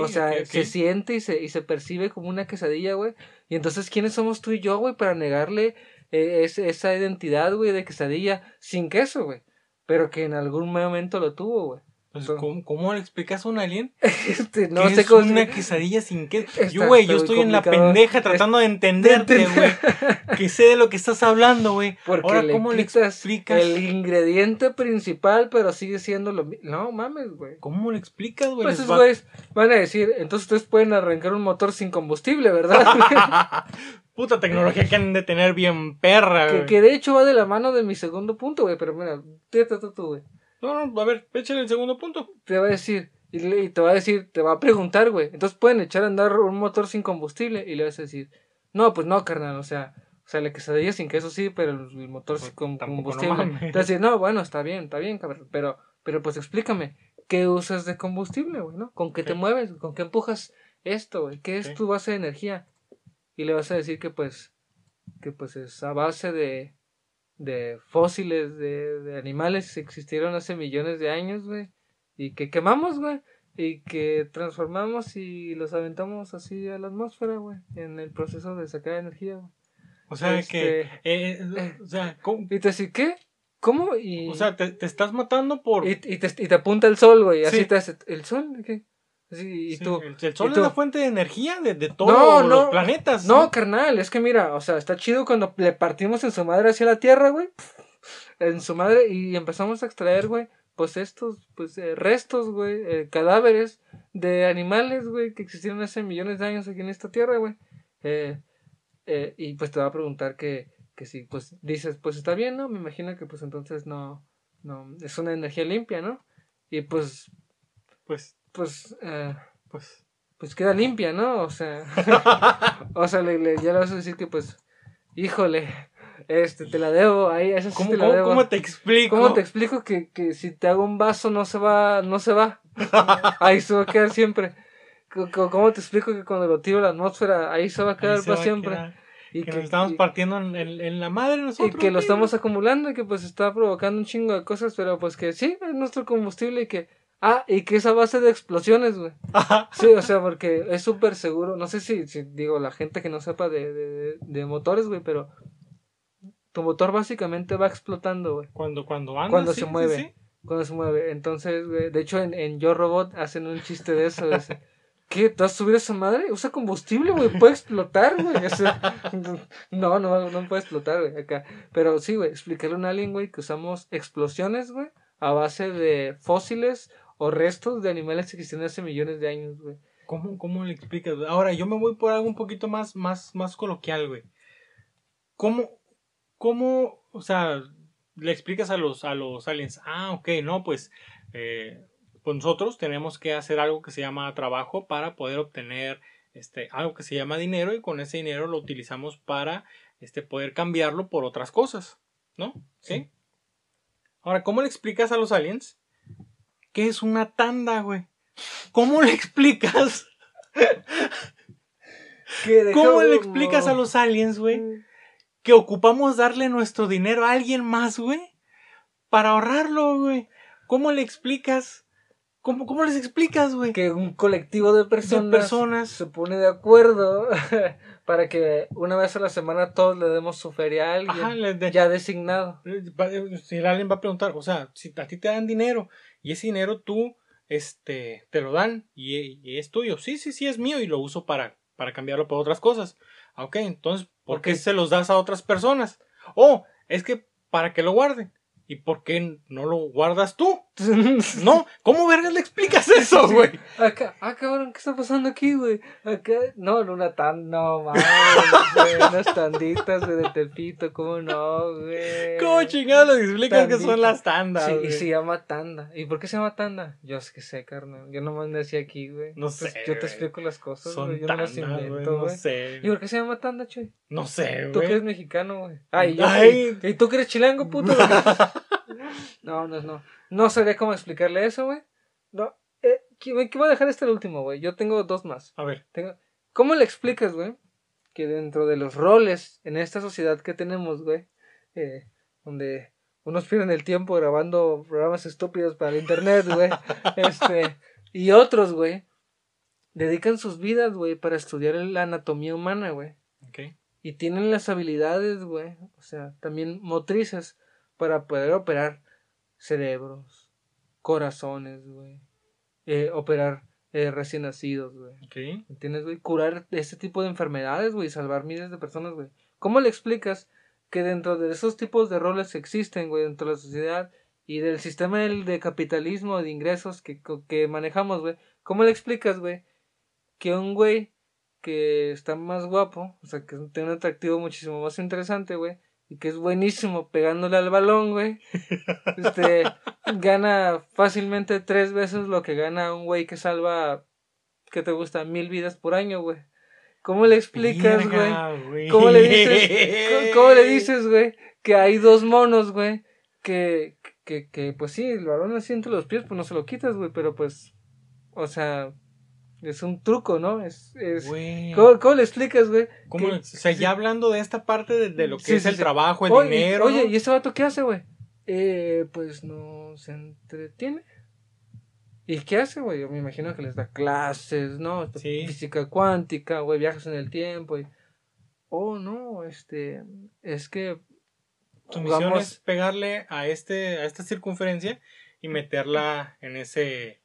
O sea, se siente y se, y se percibe como una quesadilla, güey. Y entonces, ¿quiénes somos tú y yo, güey, para negarle eh, esa identidad, güey, de quesadilla sin queso, güey? Pero que en algún momento lo tuvo, güey. Entonces, ¿cómo, ¿cómo le explicas a un alien? Este, no ¿Qué sé es cómo una se- quesadilla sin queso? Está- Yo, güey, yo estoy en la pendeja tratando de entenderte, de güey. Que sé de lo que estás hablando, güey. Porque Ahora, le ¿cómo le explicas? el ingrediente principal, pero sigue siendo lo mismo. No mames, güey. ¿Cómo le explicas, güey? Pues esos güeyes van a decir, entonces ustedes pueden arrancar un motor sin combustible, ¿verdad? Puta tecnología que han de tener bien perra, que, güey. que de hecho va de la mano de mi segundo punto, güey. Pero mira, fíjate tú, güey. No, no, a ver, échale el segundo punto. Te va a decir, y, te va a decir, te va a preguntar, güey. Entonces pueden echar a andar un motor sin combustible y le vas a decir, no, pues no, carnal, o sea, o sea, la quesadilla sin queso sí, pero el, motor Pues sin no combustible. mames. Te va a decir, no, bueno, está bien, está bien, cabrón, pero, pero pues explícame, ¿qué usas de combustible, güey, no? ¿Con qué te mueves? ¿Con qué empujas esto, güey? ¿Qué es tu base de energía? Y le vas a decir que pues, que pues es a base de, de fósiles de, de animales que existieron hace millones de años, güey, y que quemamos, güey, y que transformamos y los aventamos así a la atmósfera, güey, en el proceso de sacar energía, güey. O sea, que. Este, eh, eh, o sea, ¿cómo? Y te dice, ¿qué? ¿Cómo? Y, O sea, te, te estás matando por. y, y te, y te apunta el sol, güey, así Sí. te hace, ¿el sol? ¿De qué? Así, y Sí, tú, el, sol y es tú- la fuente de energía de, de todos No, los no, planetas. No, carnal, es que mira, o sea, está chido cuando le partimos en su madre hacia la tierra, güey. En su madre y empezamos a extraer, güey, pues estos, pues eh, restos, güey, eh, cadáveres de animales, güey, que existieron hace millones de años aquí en esta tierra, güey. Eh, eh, y pues te va a preguntar que, que si, pues dices, pues está bien, ¿no? Me imagino que pues entonces no, no, es una energía limpia, ¿no? Y pues, Pues, pues, eh, pues. pues queda limpia, ¿no? O sea, o sea, le, le- ya le vas a decir que pues, híjole, este, te la debo, ahí, esa sí ¿Cómo, te la cómo- debo. cómo te explico? ¿Cómo te explico que, que si te hago un vaso no se va, no se va? Ahí se va a quedar siempre. ¿Cómo te explico que cuando lo tiro a la atmósfera, ahí se va a quedar para siempre? quedar. Y que, que, nos estamos y- partiendo en, en- la madre y nosotros. que lo estamos acumulando y que pues está provocando un chingo de cosas, pero pues que sí, es nuestro combustible y que... Ah, y que es a base de explosiones, güey. Ajá. Sí, o sea, porque es súper seguro. No sé si, si digo, la gente que no sepa de, de, de motores, güey, pero tu motor básicamente va explotando, güey. Cuando, cuando anda, Cuando sí, se mueve. sí. Cuando se mueve. Entonces, güey, de hecho en, en Yo Robot hacen un chiste de eso. de ¿Qué? ¿Te vas a subir a esa madre? Usa combustible, güey. Puede explotar, güey. O sea, no, no, no puede explotar, güey. Acá. Pero sí, güey. Explicarle a un alien, güey, que usamos explosiones, güey. A base de fósiles o restos de animales que existieron hace millones de años, güey. ¿Cómo, ¿Cómo le explicas? Ahora, yo me voy por algo un poquito más, más, más coloquial, güey. ¿Cómo, cómo, o sea, le explicas a los, a los aliens? Ah, ok, no, pues, eh, pues nosotros tenemos que hacer algo que se llama trabajo para poder obtener este, algo que se llama dinero y con ese dinero lo utilizamos para este, poder cambiarlo por otras cosas, ¿no? ¿Sí? Ahora, ¿cómo le explicas a los aliens qué es una tanda, güey? ¿Cómo le explicas? ¿Cómo le explicas a los aliens, güey, que ocupamos darle nuestro dinero a alguien más, güey, para ahorrarlo, güey? ¿Cómo le explicas? ¿Cómo, cómo les explicas, güey? Que un colectivo de personas, De personas. se pone de acuerdo para que una vez a la semana todos le demos su feria a alguien Ajá, le- de- ya designado. va- si el alien va a preguntar, o sea, si a ti te dan dinero y ese dinero tú, este, te lo dan y, y es tuyo, sí, sí, sí, es mío y lo uso para, para cambiarlo por otras cosas. Ah, Ok, entonces, ¿por qué se los das a otras personas? Oh, es que para que lo guarden. ¿Y por qué no lo guardas tú? No, ¿cómo vergas le explicas eso, güey? Acá, ah, cabrón, ¿qué está pasando aquí, güey? Acá, no, una tan, no, mames, güey, unas tanditas güey, de Tepito, ¿cómo no, güey? ¿Cómo chingados le explicas que son las tandas? Sí, y güey? se llama tanda. ¿Y por qué se llama tanda? Yo es que sé, carnal. Yo nomás nací aquí, güey. No Pues, sé, Yo te güey. explico las cosas, Son güey. Yo no las tandas, güey, invento, no güey. sé. ¿Y por qué se llama tanda, Chuy? No sé, Tú que eres güey. mexicano, güey. Ay, yo. Ay. ¿Y tú que eres chilango, puto? güey? no, no, no. No sabría cómo explicarle eso, güey. No. Eh, ¿qué, voy a dejar este el último, güey? Yo tengo dos más. A ver, Tengo... ¿Cómo le explicas, güey? Que dentro de los roles en esta sociedad que tenemos, güey, eh, donde unos pierden el tiempo grabando programas estúpidos para el internet, güey, este, y otros, güey, dedican sus vidas, güey, para estudiar la anatomía humana, güey. ok. Y tienen las habilidades, güey, o sea, también motrices para poder operar cerebros, corazones, güey, eh, operar eh, recién nacidos, güey. Ok. ¿Entiendes, güey? Curar este tipo de enfermedades, güey, y salvar miles de personas, güey. ¿Cómo le explicas que dentro de esos tipos de roles que existen, güey, dentro de la sociedad y del sistema del- de capitalismo de ingresos que, que manejamos, güey, ¿cómo le explicas, güey, que un güey que está más guapo, o sea, que tiene un atractivo muchísimo más interesante, güey, y que es buenísimo pegándole al balón, güey, este, gana fácilmente tres veces lo que gana un güey que salva, ¿qué te gusta? Mil vidas por año, güey. ¿Cómo le explicas, güey? ¿Cómo le dices, cómo, cómo le dices, güey, que hay dos monos, güey, que, que, que, pues sí, el balón así entre los pies, pues no se lo quitas, güey, pero pues, o sea, es un truco, ¿no? Es, es. ¿cómo, cómo le explicas, güey? ¿Cómo que- o sea, ya hablando de esta parte de, de lo que Sí, es sí, el trabajo, el oye, dinero. Oye. ¿y ese vato qué hace, güey? Eh, pues no se entretiene. ¿Y qué hace, güey? Yo me imagino que les da clases, ¿no? Física cuántica, güey, viajes en el tiempo. Y... Oh, no, este, es que Tu misión es pegarle a este, a esta circunferencia y meterla en ese,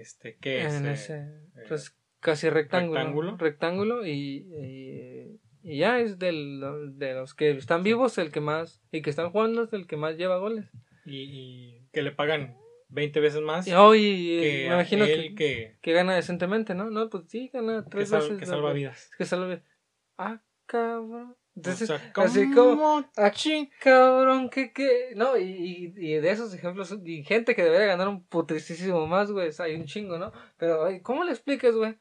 este, ¿qué es? en Eh, ese, pues casi rectángulo. rectángulo. Rectángulo, y, y, y ya es del, de los que están vivos el que más, y que están jugando es el que más lleva goles. y, y que le pagan 20 veces más Y, oh, que me imagino que, que, que gana decentemente, ¿no? No, pues sí, gana que tres sal- veces. que salva vidas. Que salva vidas. Ah, cabrón. Entonces, O sea, así ¿cómo como, ah, cabrón, que, que, no, y, y, y de esos ejemplos, y gente que debería ganar un putrisísimo más, güey, o sea, hay un chingo, ¿no? Pero, ay, ¿cómo le explicas, güey?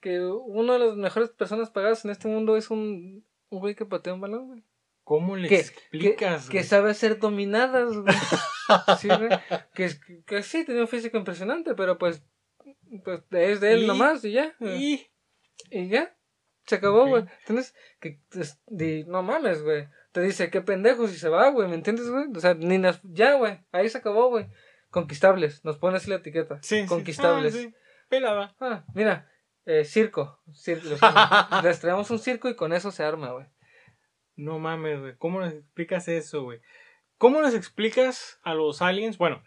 Que uno de las mejores personas pagadas en este mundo es un, un güey que patea un balón, güey. ¿Cómo le Que- explicas? Que, que sabe ser dominadas, güey. sí, güey. Que, que sí, tiene un físico impresionante, pero pues, pues es de él Y- nomás y ya. Y Y ya. Se acabó, güey. Entonces, que, es- di- no mames, güey. Te dice, qué pendejo si se va, güey. ¿Me entiendes, güey? O sea, ni nas- ya, güey. Ahí se acabó, güey. Conquistables. Nos pone así la etiqueta. sí, sí. Conquistables. Ah, sí. Pelada. Ah, mira. Eh, circo. Circo. Les traemos un circo y con eso se arma, güey. No mames, güey. ¿Cómo les explicas eso, güey? ¿Cómo les explicas a los aliens? Bueno,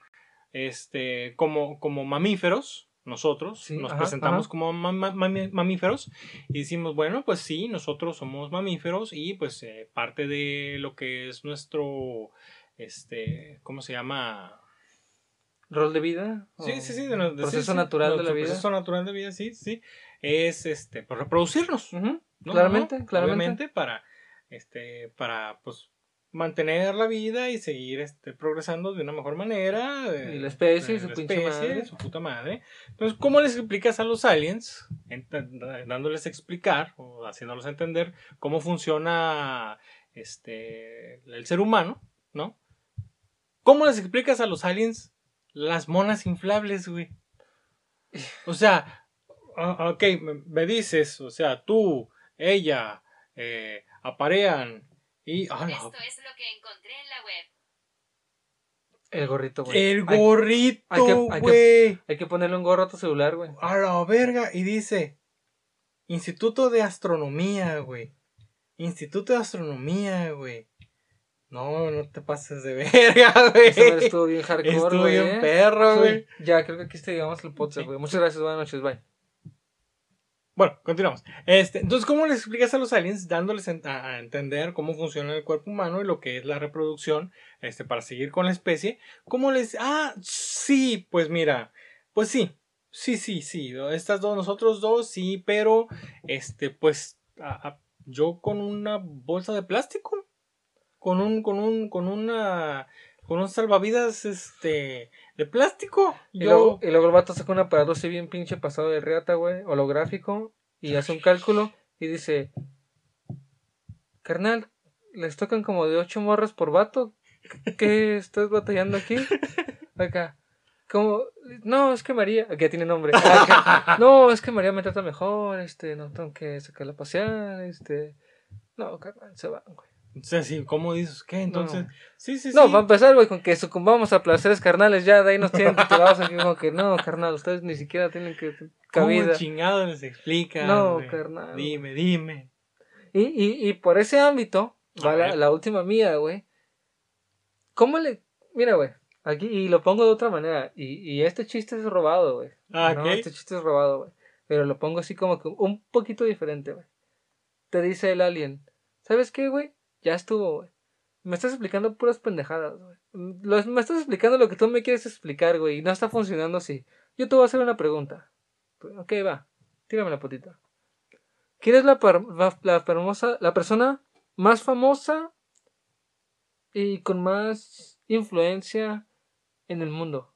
este, como, como mamíferos, nosotros Sí, nos ajá, presentamos ajá. como mamíferos y decimos, bueno, pues sí, nosotros somos mamíferos y pues eh, parte de lo que es nuestro, este, ¿cómo se llama? ¿Rol de vida? Sí, ¿O sí, sí, de, de- Proceso sí, sí, natural de la vida. Proceso natural de vida, sí, sí. Es este, pues reproducirnos. ¿no? Claramente, ¿no? claramente. Obviamente para, este, para, pues, mantener la vida y seguir este, progresando de una mejor manera. Y la especie su la pinche madre. su puta madre. Entonces, ¿cómo les explicas a los aliens? Dándoles a explicar o haciéndoles entender cómo funciona este, el ser humano, ¿no? ¿Cómo les explicas a los aliens las monas inflables, güey? O sea, ok, me, me dices, o sea, tú, ella, eh, aparean y... ah, no, Esto es lo que encontré en la web. El gorrito, güey. el Hay- gorrito, hay que- hay que- güey. Hay que ponerle un gorro a tu celular, güey. A la verga. Y dice, Instituto de Astronomía, güey. Instituto de Astronomía, güey. No, no te pases de verga, güey. Estuvo bien hardcore, Estuvo güey. bien ¿eh? perro, güey. Ya, creo que aquí te llegamos el podcast, Sí. güey. Muchas gracias, buenas noches, bye. Bueno, continuamos. Este, entonces, ¿cómo les explicas a los aliens dándoles a, entender cómo funciona el cuerpo humano y lo que es la reproducción, este, para seguir con la especie? ¿Cómo les, ah, sí, pues mira, pues sí, sí, sí, sí, estas dos, nosotros dos, sí, pero, este, pues, yo con una bolsa de plástico, con un, con un, con una, con un salvavidas, este, de plástico, Y, yo, luego, y luego el vato saca un aparato así bien pinche pasado de reata, güey, holográfico, y hace un cálculo y dice, carnal, les tocan como de ocho morras por vato, ¿qué estás batallando aquí? Acá, como, no, es que María, aquí ya tiene nombre, Acá, no, es que María me trata mejor, este, no tengo que sacarla a pasear, este, no, carnal, se van, güey. O sea, sí, ¿cómo dices? ¿Qué? Entonces, No. sí, sí, No, sí. va a empezar, güey, con que sucumbamos a placeres carnales, ya de ahí nos tienen titulados aquí como que no, carnal, ustedes ni siquiera tienen que cabida. ¿Cómo chingado les explica? No, carnal. Dime, dime. Y, y, y por ese ámbito, va la, última mía, güey. ¿Cómo le...? Mira, güey, aquí, y lo pongo de otra manera, y, y este chiste es robado, güey. Ah, No, este chiste es robado, güey. Pero lo pongo así como que un poquito diferente, güey. Te dice el alien, ¿sabes qué, güey? Ya estuvo, güey. Me estás explicando puras pendejadas, güey. Me estás explicando lo que tú me quieres explicar, güey, y no está funcionando así. Yo te voy a hacer una pregunta. Ok, va. Tírame la potita. ¿Quién es la, la, la famosa- la persona más famosa y con más influencia en el mundo?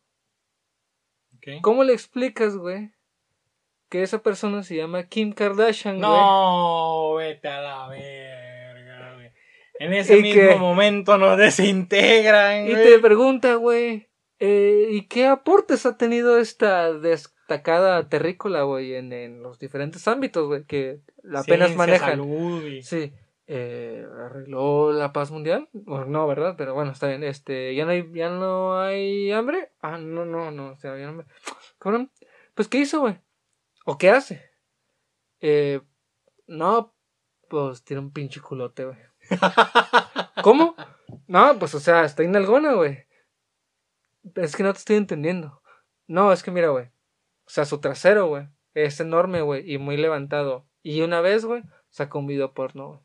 ¿Cómo le explicas, güey, que esa persona se llama Kim Kardashian, güey? No, vete a la verga. En ese ¿Y mismo momento nos desintegran, Y güey. te pregunta, güey, eh, ¿y qué aportes ha tenido esta destacada terrícola, güey, en, en los diferentes ámbitos, güey, que apenas manejan? salud y- Sí. Eh, arregló la paz mundial bueno, no verdad pero bueno está bien este ya no hay ya no hay hambre ah no no no o sea ya no me... cabrón pues qué hizo güey o qué hace eh, no pues tiene un pinche culote güey cómo no pues o sea está inalgona güey. Es que no te estoy entendiendo. No es que mira güey. O sea su trasero güey es enorme güey y muy levantado. Y una vez güey sacó un video porno güey.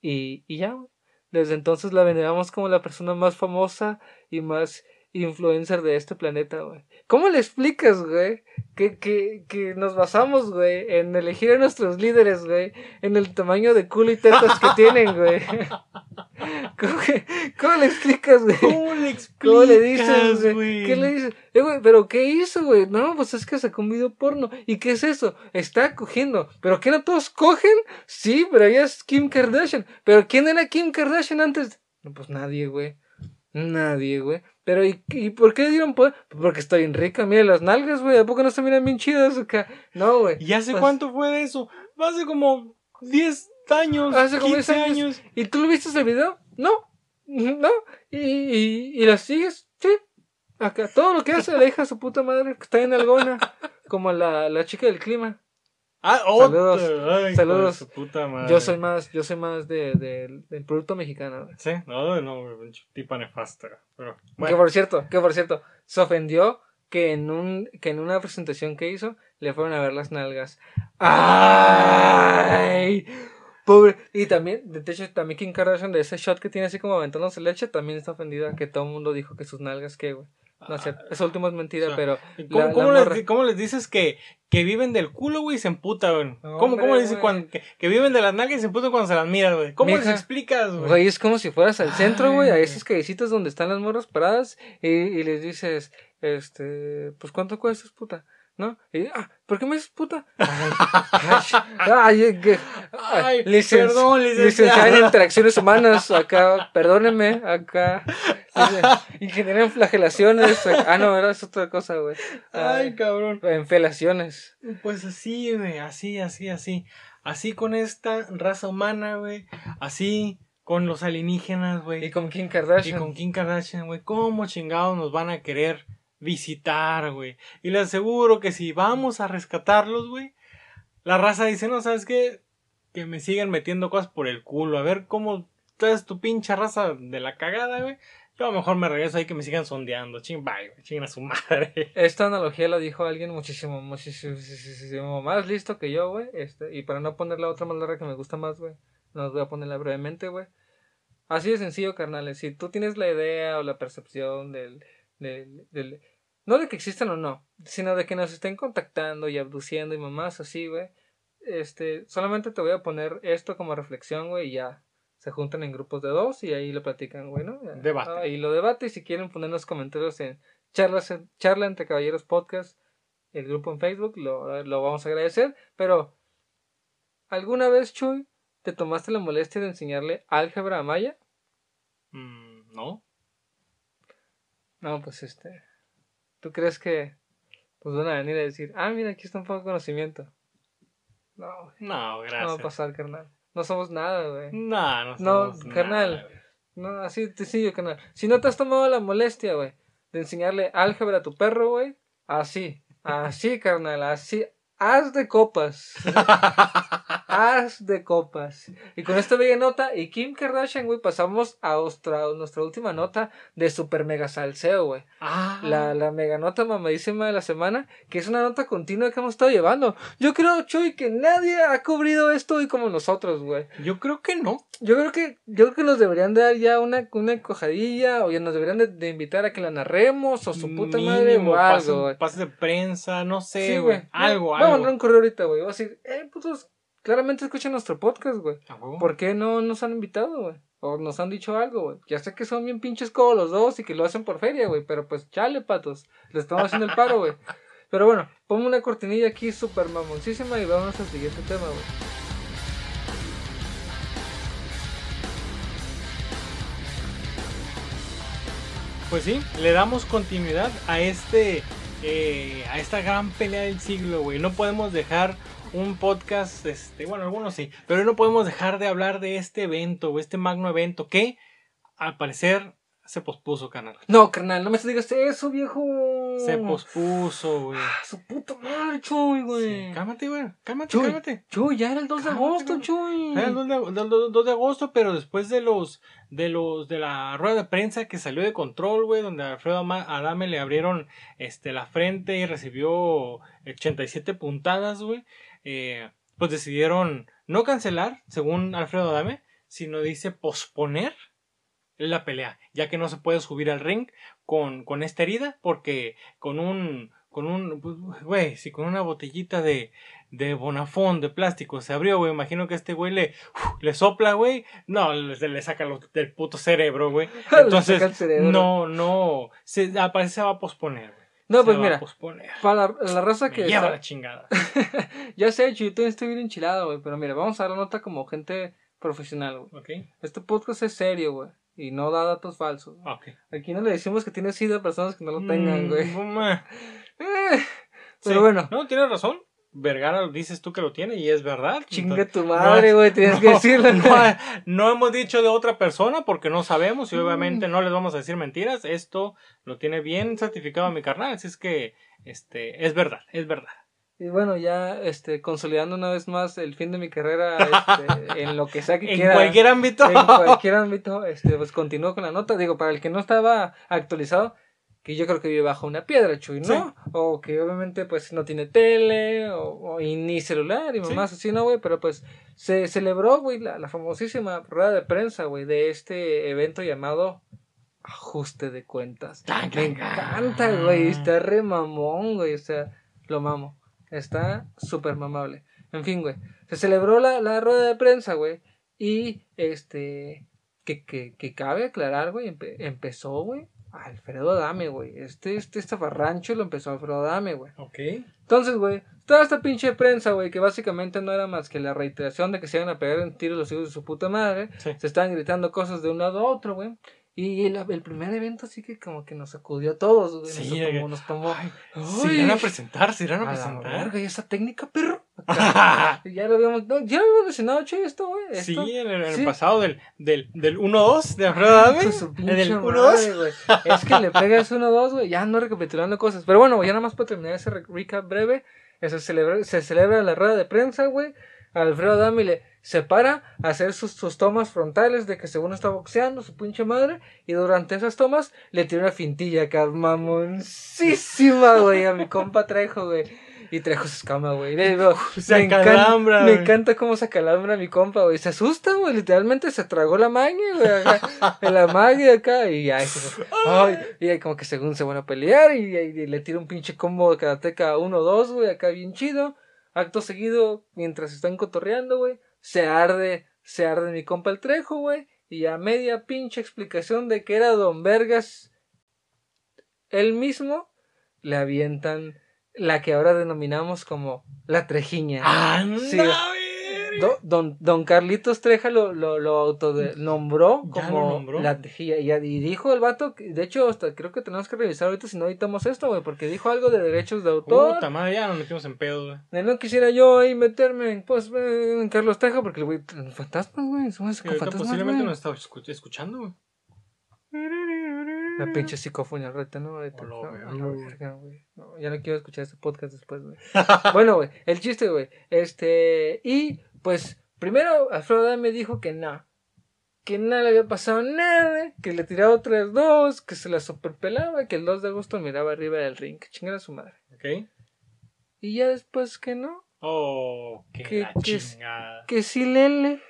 Y, y ya, güey. Desde entonces la veneramos como la persona más famosa y más influencer de este planeta, güey. ¿Cómo le explicas, güey? Que, que, que nos basamos, güey, en elegir a nuestros líderes, güey, en el tamaño de culo y tetas que tienen, güey. ¿Cómo, que- cómo le explicas, güey? ¿Cómo le explicas, ¿Cómo le dices, güey? ¿Qué le dices? Eh, güey, ¿pero qué hizo, güey? No, pues es que sacó un video porno. ¿Y qué es eso? Está cogiendo. ¿Pero qué no todos cogen? Sí, pero ella es Kim Kardashian. ¿Pero quién era Kim Kardashian antes? No, pues nadie, güey. Nadie, güey. Pero, ¿y, ¿y por qué le dieron poder? Pues porque está bien rica. Mira las nalgas, güey. ¿A poco no se miran bien chidas acá? No, güey. ¿Y hace Pues- cuánto fue de eso? Hace como 10 años, Hace como 15 10 años. años. ¿Y tú lo viste ese video? No. No. ¿Y, y, y la sigues? Sí. Acá, todo lo que hace la hija de su puta madre que está en algona. Como la, la chica del clima. Ah, Saludos. Ay, de Saludos. puta madre. Yo soy más, yo soy más de, de- del producto mexicano. Sí, no, no, tipa nefasta. Pero, Que por cierto, que por cierto, se ofendió que en un, que en una presentación que hizo, le fueron a ver las nalgas. ¡Ay! Pobre. Y también, de hecho, también Kim Kardashian de ese shot que tiene así como aventándose leche, también está ofendida que todo el mundo dijo que sus nalgas qué, güey. No es cierto, eso último es mentira, o sea, pero ¿Cómo, la- cómo la les, cómo les dices que, que viven del culo, güey, y se emputa, güey? No, ¿Cómo, cómo les dices cuando, que, que viven de las nalgas y se emputan cuando se las miras, güey? ¿Cómo les Mija, explicas, güey? Güey, es como si fueras al centro, güey, a Ay. esos callecitos donde están las morras paradas y, y les dices, este, pues ¿cuánto cuestas, puta? ¿No? Y, ah, ¿por qué me dices puta? Ay, ay, ay, que- Ay, licen- perdón, licenciada. en interacciones humanas, acá, perdónenme, acá, y generan flagelaciones, ah, no, era es otra cosa, güey. Ay, cabrón. En felaciones. Pues así, güey, así, así, así. Así con esta raza humana, güey. Así con los alienígenas, güey. Y con Kim Y Kardashian. con Kim Kardashian, güey. ¿Cómo chingados nos van a querer visitar, güey? Y les aseguro que si vamos a rescatarlos, güey, la raza dice, no, ¿sabes qué? Que me sigan metiendo cosas por el culo. A ver cómo traes tu pinche raza de la cagada, güey. Yo a lo mejor me regreso ahí que me sigan sondeando. Ching, bye, güey. Chinguen a su madre. Esta analogía la dijo alguien muchísimo, muchísimo más listo que yo, güey. Este, y para no poner la otra más larga que me gusta más, güey, nos voy a ponerla brevemente, güey. Así de sencillo, carnales. Si tú tienes la idea o la percepción del, no de que existan o no, sino de que nos estén contactando y abduciendo y mamás así, güey. Este, solamente te voy a poner esto como reflexión, güey, y ya. Se juntan en grupos de dos y ahí lo platican, güey, ¿no? Debate. Ahí lo debate y si quieren ponernos comentarios en charlas, charla entre caballeros podcast, el grupo en Facebook, lo, lo vamos a agradecer. Pero, ¿alguna vez, Chuy, te tomaste la molestia de enseñarle álgebra a Maya? Mm, no. No, pues este. ¿Tú crees que pues van a venir a decir, ah, mira, aquí está un poco de conocimiento? No, güey, No, no va a gracias. pasar, carnal. No somos nada, güey. No, no, No, somos carnal. nada, güey. No, así de sencillo, carnal. Si no te has tomado la molestia, güey, de enseñarle álgebra a tu perro, güey, así, así, carnal, así, haz de copas. haz de copas. Y con esta bella nota, y Kim Kardashian, güey, pasamos a nuestra, nuestra última nota de super mega salseo, güey. Ah, La, la mega nota mamadísima de la semana, que es una nota continua que hemos estado llevando. Yo creo, Chuy, que nadie ha cubrido esto hoy como nosotros, güey. yo creo que no. Yo creo que, yo creo que nos deberían dar ya una, una cojadilla, o ya nos deberían de, de invitar a que la narremos, o su puta madre, o algo, güey. Pase de prensa, no sé, Sí, güey. güey. Algo, Voy a algo. mandar un correo ahorita, güey. Voy a decir, eh, putos, claramente escuchan nuestro podcast, güey. ¿Por qué no nos han invitado, güey? O nos han dicho algo, güey. Ya sé que son bien pinches como los dos y que lo hacen por feria, güey. Pero pues chale, patos. Les estamos haciendo el paro, güey. Pero bueno, ponme una cortinilla aquí súper mamoncísima y vamos al siguiente tema, güey. Pues sí, le damos continuidad a este eh, a esta gran pelea del siglo, güey. No podemos dejar un podcast, este, bueno, algunos sí, pero no podemos dejar de hablar de este evento, güey, este magno evento que al parecer se pospuso, canal. No, carnal, no me digas eso, viejo. Se pospuso, güey. Ah, su puta madre, Chuy, güey. Sí, Cálmate, güey. Cálmate, Chuy, cálmate. Chuy, ya era el 2 de agosto, güey. Chuy. Era el 2 de, del 2 de agosto, pero después de los de los de la rueda de prensa que salió de control, güey, donde a Alfredo Adame le abrieron este la frente y recibió 87 puntadas, güey. Eh, pues decidieron no cancelar, según Alfredo Adame, sino dice posponer la pelea, ya que no se puede subir al ring con, con esta herida, porque con un, con un, pues, güey, si con una botellita de, de Bonafón de plástico se abrió, güey, imagino que este güey le, le sopla, güey, no, le, le saca lo- del puto cerebro, güey. Entonces, cerebro. no, no, se, aparece se va a posponer, güey. No, Se pues va mira, a posponer. para la, la raza Me que lleva está- la chingada. Ya sé, yo también estoy bien enchilado, güey. Pero mira, vamos a dar la nota como gente profesional, güey. ¿Ok? Este podcast es serio, güey. Y no da datos falsos. güey. Ok. Aquí no le decimos que tiene SIDA a personas que no lo tengan, Mm, güey. Eh, Sí. Pero bueno, No, tienes razón. Vergara dices tú que lo tiene y es verdad. chingue Entonces, tu madre, güey. Tienes que no, decirlo. No, no hemos dicho de otra persona porque no sabemos y obviamente no les vamos a decir mentiras. Esto lo tiene bien certificado mi carnal, así es que este es verdad, es verdad. Y bueno, ya este, consolidando una vez más el fin de mi carrera este, en lo que sea que En quiera. cualquier ámbito. en cualquier ámbito, este, pues continúo con la nota. Digo, para el que no estaba actualizado, que yo creo que vive bajo una piedra, Chuy, ¿no? Sí. O que obviamente pues no tiene tele, o, o- y ni celular, y Sí. mamás así, ¿no, güey? Pero pues se celebró, güey, la, la famosísima rueda de prensa, güey, de este evento llamado Ajuste de Cuentas. Tan, Me tan, encanta, güey, está re mamón, güey, o sea, lo mamo. Está súper mamable. En fin, güey. Se celebró la, la rueda de prensa, güey. Y este. Que, que, que cabe aclarar, güey. empe- empezó, güey. Alfredo Adame, güey. Este, este estafarrancho lo empezó Alfredo Adame, güey. Ok. Entonces, güey, toda esta pinche prensa, güey, que básicamente no era más que la reiteración de que se iban a pegar en tiros los hijos de su puta madre. Sí. Se estaban gritando cosas de un lado a otro, güey. Y el, el primer evento sí que como que nos sacudió a todos, güey. Sí, nos, tomó, nos tomó. Ay, se irán a presentar, se irán a a la presentar. verga, ¿y esa técnica, perro? Acá. ya lo habíamos, no, ya lo habíamos mencionado, che, esto, güey. Sí, esto. en el, en el Sí. pasado del, del, del 1-2 de Alfredo Adame. En el madre, 1-2. güey. Es que le pegas 1-2, güey. Ya ando recapitulando cosas. Pero bueno, ya nada más para terminar ese re- recap breve. Se celebra, se celebra la rueda de prensa, güey. Alfredo Adame le se para a hacer sus, sus tomas frontales de que según está boxeando su pinche madre. Y durante esas tomas le tira una fintilla acá, mamoncísima, güey, a mi compa Trejo, güey. Y Trejo se escama, güey. Digo, Se me encanta- Me encanta cómo se acalambra mi compa, güey. Se asusta, güey. Literalmente se tragó la magia, güey. La magia acá. Y ya, ay, y ahí como que según se van a pelear. Y, y le tira un pinche combo de karateca 1-2, güey. Acá bien chido. Acto seguido, mientras están cotorreando, güey. Se arde, se arde mi compa el trejo, güey. Y a media pinche explicación de que era Don Vergas él mismo, le avientan la que ahora denominamos como la trejiña. ¡Anda, Sí, verga! Do- don, don Carlitos Treja lo, lo, lo autonombró como nombró. la tejilla. Y, y dijo el vato, que- de hecho, hasta creo que tenemos que revisar ahorita si no editamos esto, güey, porque dijo algo de derechos de autor. Puta madre, ya nos metimos en pedos, güey. No quisiera yo ahí meterme en, pues, en Carlos Treja, porque el güey, fantasmas, güey, somos fantasmas, posiblemente nos está escu- escuchando, güey. La pinche psicofonía reta, ¿no? Ahorita, güey. No, ya no quiero escuchar este podcast después, güey. bueno, güey, el chiste, güey. Este, y pues, primero Alfredo Adame dijo que no. Que no le había pasado nada, que le tiraba otras dos, que se la superpelaba, que el 2 de agosto miraba arriba del ring, que chingara a su madre. ¿Ok? Y ya después que no, Oh, qué Que- la que- chingada. que sí, Lele.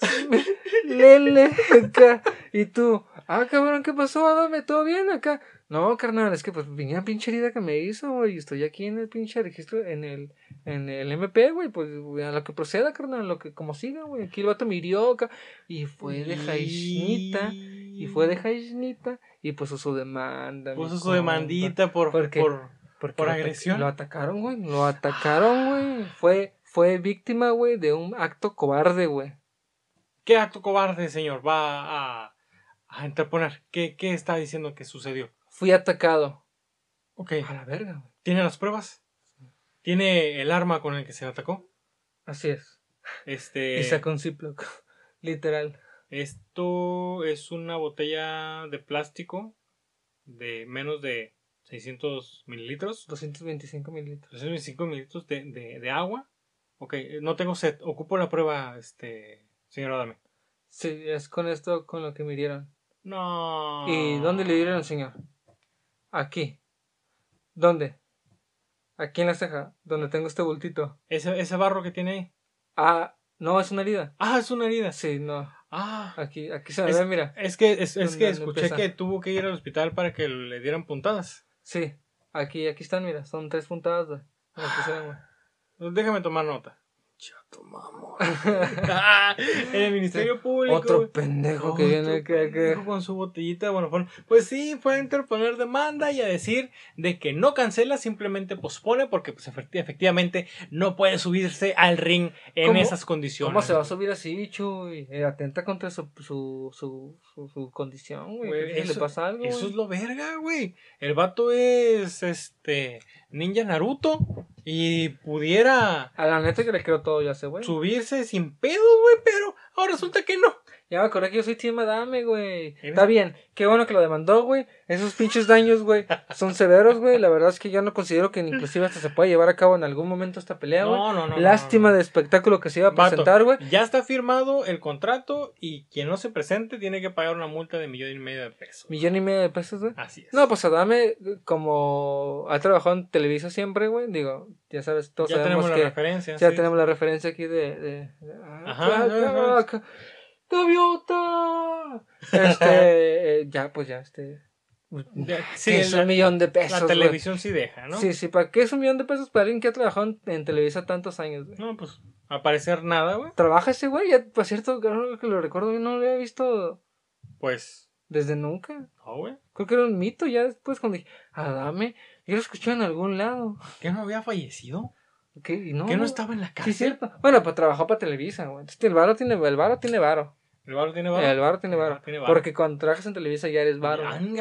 Lele, acá. Y tú, ah, cabrón, ¿qué pasó? Adame, ¿todo bien acá? No, carnal, es que pues vine una pinche herida que me hizo, güey, y estoy aquí en el pinche registro, en el, en el MP, güey, pues a lo que proceda, carnal, a lo que como siga, güey, aquí el vato me hirió y fue de jaisnita, y fue de jaisnita, y pues su demanda. Puso su compa. demandita por, Porque- por Porque ¿Por agresión? Lo atacaron, güey. Lo atacaron, güey. Fue, fue víctima, güey, de un acto cobarde, güey. ¿Qué acto cobarde, señor, va a, a interponer? ¿Qué, ¿Qué está diciendo que sucedió? Fui atacado. Ok. A la verga, güey. ¿Tiene las pruebas? ¿Tiene el arma con el que se atacó? Así es. Este. Y sacó un Ziploc. Literal. Esto es una botella de plástico de menos de 600 mililitros. 225 mililitros. 325 mililitros de, de, de agua. Ok, no tengo sed. Ocupo la prueba, este, señor Adame. Sí, es con esto con lo que me hirieron. No. ¿Y dónde le hirieron, señor? Aquí. ¿Dónde? Aquí en la ceja, donde tengo este bultito. Ese, ese barro que tiene ahí. Ah, no, es una herida. Ah, es una herida. Sí, no. Ah. Aquí, aquí se me Es- ve, mira. Es que, es, es ¿Dónde- que escuché empieza? que tuvo que ir al hospital para que le dieran puntadas. Sí, aquí, aquí están, mira. Son tres puntadas, güey. Pues Déjame tomar nota. Ah, en el Ministerio Público. Otro pendejo que viene acá. pendejo con su botellita. Bueno, pues sí, fue a interponer demanda y a decir de que no cancela, simplemente pospone porque pues efecti- efectivamente no puede subirse al ring en ¿Cómo? esas condiciones. ¿Cómo se va a subir así, Chuy? Eh, atenta contra su, su, su, su, su condición, güey. Güey, ¿Qué tal si eso- le pasa algo? Eso güey? es lo verga, güey. El vato es este ninja Naruto y pudiera A la neta que le creo todo ya subirse sin pedos, güey, pero ahora resulta que no. Ya me acordé que yo soy Team Adame, güey. Está bien. Qué bueno que lo demandó, güey. Esos pinches daños, güey, son severos, güey. La verdad es que yo no considero que inclusive hasta se pueda llevar a cabo en algún momento esta pelea, güey. No, no, no. Lástima no, no. de espectáculo que se iba a presentar, güey. Ya está firmado el contrato y quien no se presente tiene que pagar una multa de millón y medio de pesos. Millón y medio de pesos, güey. Así es. No, pues Adame, como ha trabajado en Televisa siempre, güey, digo, ya sabes, todos ya sabemos tenemos que la referencia. ya sí. tenemos la referencia aquí de... de, de- ah, Ajá, ajá, ca- ¡Gaviota! Este, eh, ya, pues ya, este... Ya, Sí, es la, un millón de pesos, la televisión sí deja, ¿no? Sí, sí, ¿para qué es un millón de pesos para alguien que ha trabajado en, en Televisa tantos años, güey? No, pues, a parecer nada, güey. ¿Trabaja ese güey? Ya, por cierto, que lo recuerdo, yo no lo había visto Pues, desde nunca. no, güey. Creo que era un mito, ya después cuando dije, Adame, yo lo escuché en algún lado. ¿Que no había fallecido? ¿Qué? Y no, ¿Que no estaba en la Sí, cárcel? cierto. Bueno, pues trabajó para Televisa, güey. Entonces, el varo tiene, el varo tiene varo. ¿El varo tiene varo? El varo tiene varo. Porque cuando trabajas en Televisa ya eres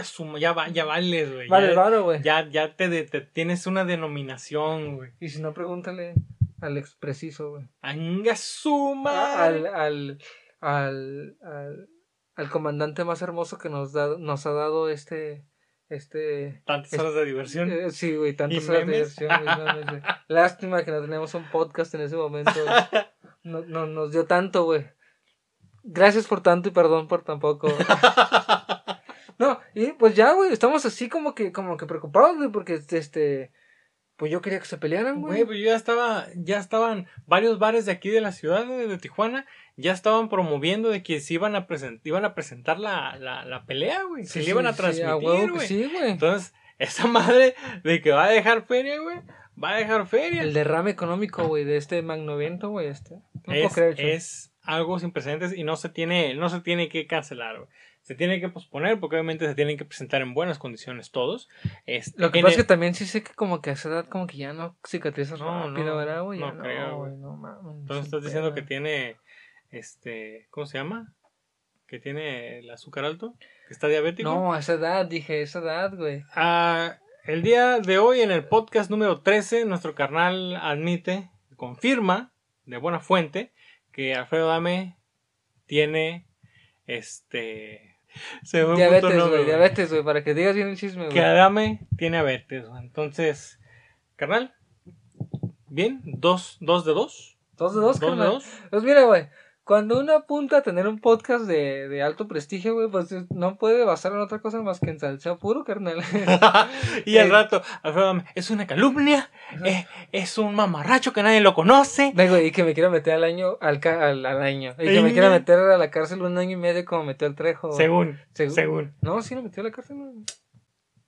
su- ya, va, ya vales, güey. Vale, ya, varo, güey. ya, ya te, de- te tienes una denominación, güey. Y si no, pregúntale al expreciso, güey. Anga su A- madre. Al, al, al, al, al comandante más hermoso que nos, da, nos ha dado este, este, Tantas horas de diversión. eh, sí, güey, tantas ¿Y horas de diversión, güey. Lástima que no tenemos un podcast en ese momento. No, no, nos dio tanto, güey. Gracias por tanto y perdón por tampoco. No, y pues ya, güey, estamos así como que, como que preocupados, güey, porque este, pues yo quería que se pelearan, Güey, güey. pues yo ya estaba, ya estaban varios bares de aquí de la ciudad de, de Tijuana, ya estaban promoviendo de que se iban a presentar, iban a presentar la, la, la pelea, güey. Sí, se le sí, iban a transmitir, güey. sí, güey. Entonces, esa madre de que va a dejar feria, güey, va a dejar feria. El derrame económico, güey, de este magnoviento, güey, este. No puedo creer, es algo sin precedentes y no se tiene, no se tiene que cancelar. Se tiene que posponer porque obviamente se tienen que presentar en buenas condiciones todos. Este, Lo que pasa es que también sí sé que como que a esa edad como que ya no cicatriza No, rápido, no, ¿verdad, güey? no creo, güey, no mames. Entonces estás diciendo que tiene, este, ¿cómo se llama? Que tiene el azúcar alto, que está diabético. No, a esa edad, dije, a esa edad, güey. Ah, el día de hoy, en el podcast número 13, nuestro carnal admite, confirma, de buena fuente, que Alfredo Dame tiene, este... Se fue Diabetes, güey, diabetes, güey, para que digas bien el chisme, Que güey. Adame tiene diabetes, güey. Entonces, carnal, bien, dos, dos de dos. Dos de dos, Dos de carnal. dos. Pues mira, güey, cuando uno apunta a tener un podcast de, de alto prestigio, güey, pues no puede basar en otra cosa más que en salseo puro, carnal. y al Eh. rato, Alfredo es una calumnia, eh, es un mamarracho que nadie lo conoce. Güey, y que me quiera meter al año, al, ca- al, al año. Y que me quiera meter a la cárcel un año y medio como metió el Trejo. Según, Según. según. No, sí lo metió a la cárcel.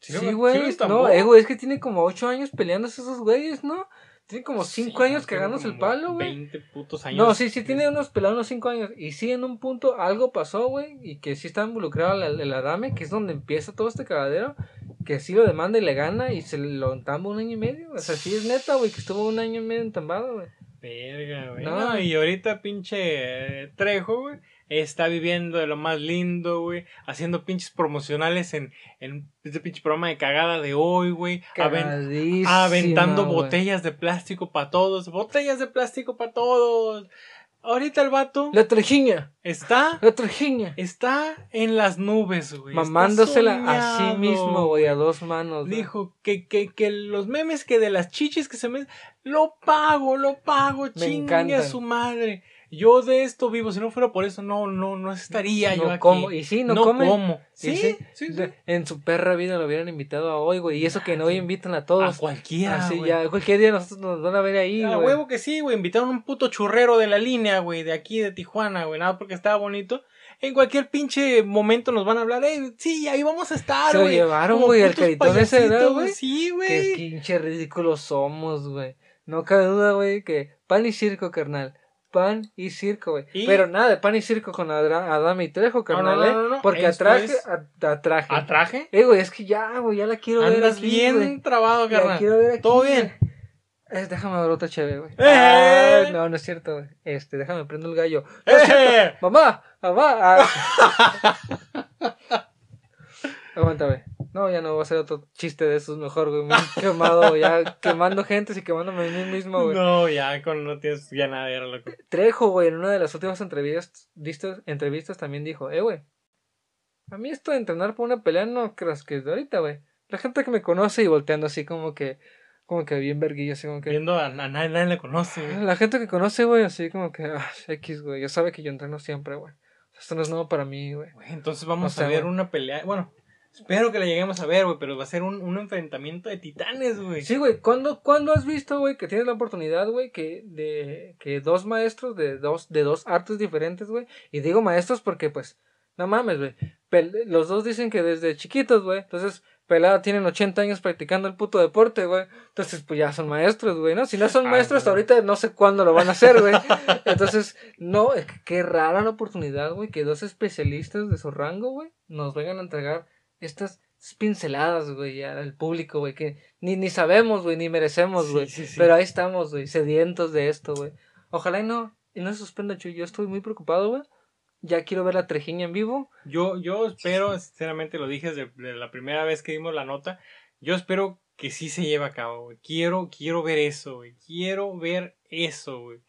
Sí, Sí, sí güey. lo no, eh, güey, es que tiene como ocho años peleándose esos güeyes, ¿no? Tiene como cinco Sí, años cagándose el palo, güey. 20 putos años. No, sí, sí, tiene unos pelados unos cinco años. Y sí, en un punto algo pasó, güey. Y que sí está involucrado el, el Adame, que es donde empieza todo este cagadero. Que sí lo demanda y le gana y se lo entamba un año y medio. O sea, sí es neta, güey, que estuvo un año y medio entambado, güey. Verga, güey. No. No, y ahorita pinche eh, Trejo, güey, está viviendo de lo más lindo, güey, haciendo pinches promocionales en, en este pinche programa de cagada de hoy, güey, aven- Cagadísima, aventando botellas de plástico para todos, botellas de plástico para todos. Ahorita el vato La trejiña, está, la trejiña. está en las nubes, güey. Mamándosela a sí soñado, mismo, güey, a dos manos. güey. Dijo que, que, que los memes que de las chichis que se me... Lo pago, lo pago, chingue a su madre. Yo de esto vivo, si no fuera por eso no, no, no estaría yo no aquí. como. Y sí, no, come. como. Sí, sí, sí, En su perra vida lo hubieran invitado a hoy, güey. Y eso que no hoy invitan a A todos. cualquiera, Así güey. ya, cualquier día nosotros nos van a ver ahí, A güey. huevo que sí, güey. Invitaron un puto churrero de la línea, güey, de aquí de Tijuana, güey. Nada porque estaba bonito. En cualquier pinche momento nos van a hablar, eh, sí, ahí vamos a estar, Se lo güey. llevaron, güey, al caritón ese, ¿verdad, payasitos, güey? Sí, Qué güey. pinche ridículos somos, güey. No cabe duda, güey, que pan y circo, carnal. Pan y circo, güey. Y- Pero nada de pan y circo con Adra- Adame y Trejo, no, carnal, no, ¿eh? no, no. Porque Esto atraje, atraje. ¿A traje? Eh, güey, es que ya, güey, ya la quiero ver Andas aquí, bien trabado, La carnal. quiero ver aquí. ¿Todo bien? Eh, déjame ver otra chévere, güey. ¡Eh! No, no es cierto, güey. Este, déjame prendo el gallo. No. ¡Eh! Mamá, mamá. ah. Aguanta, güey. No, ya no va a ser otro chiste de esos mejor, güey. Muy quemado, ya quemando gente y quemándome a mí mismo, güey. No, ya con no tienes ya nada, era loco. Trejo, güey, en una de las últimas entrevistas, entrevistas también dijo, eh, güey, a mí esto de entrenar por una pelea no creas que es de ahorita, güey. La gente que me conoce y volteando así como que, como que bien verguillo, así como que... Viendo a, a nadie, nadie le conoce, güey. La gente que conoce, güey, así como que, ah, X, güey, ya sabe que yo entreno siempre, güey. Esto no es nuevo para mí, güey. Entonces vamos a ver una pelea. Bueno, espero que la lleguemos a ver, güey, pero va a ser un, un enfrentamiento de titanes, güey. Sí, güey, ¿cuándo, ¿cuándo has visto, güey, que tienes la oportunidad, güey, que de que dos maestros de dos, de dos artes diferentes, güey? Y digo maestros porque, pues, no mames, güey. Los dos dicen que desde chiquitos, güey. Entonces, pelada tienen 80 años practicando el puto deporte, güey. Entonces, pues ya son maestros, güey, ¿no? Si no son Ah, maestros güey. ahorita, no sé cuándo lo van a hacer, güey. Entonces, no, qué rara la oportunidad, güey, que dos especialistas de su rango, güey, nos vengan a entregar estas pinceladas, güey, al público, güey, que ni, ni sabemos, güey, ni merecemos, güey. sí, sí. Pero ahí estamos, güey, sedientos de esto, güey. Ojalá y no, y no se suspenda, Chuy. Yo estoy muy preocupado, güey. Ya quiero ver la trejiña en vivo. Yo, yo espero, sinceramente lo dije desde de la primera vez que dimos la nota, yo espero que sí se lleve a cabo, güey. Quiero, quiero ver eso, güey. Quiero ver eso, güey.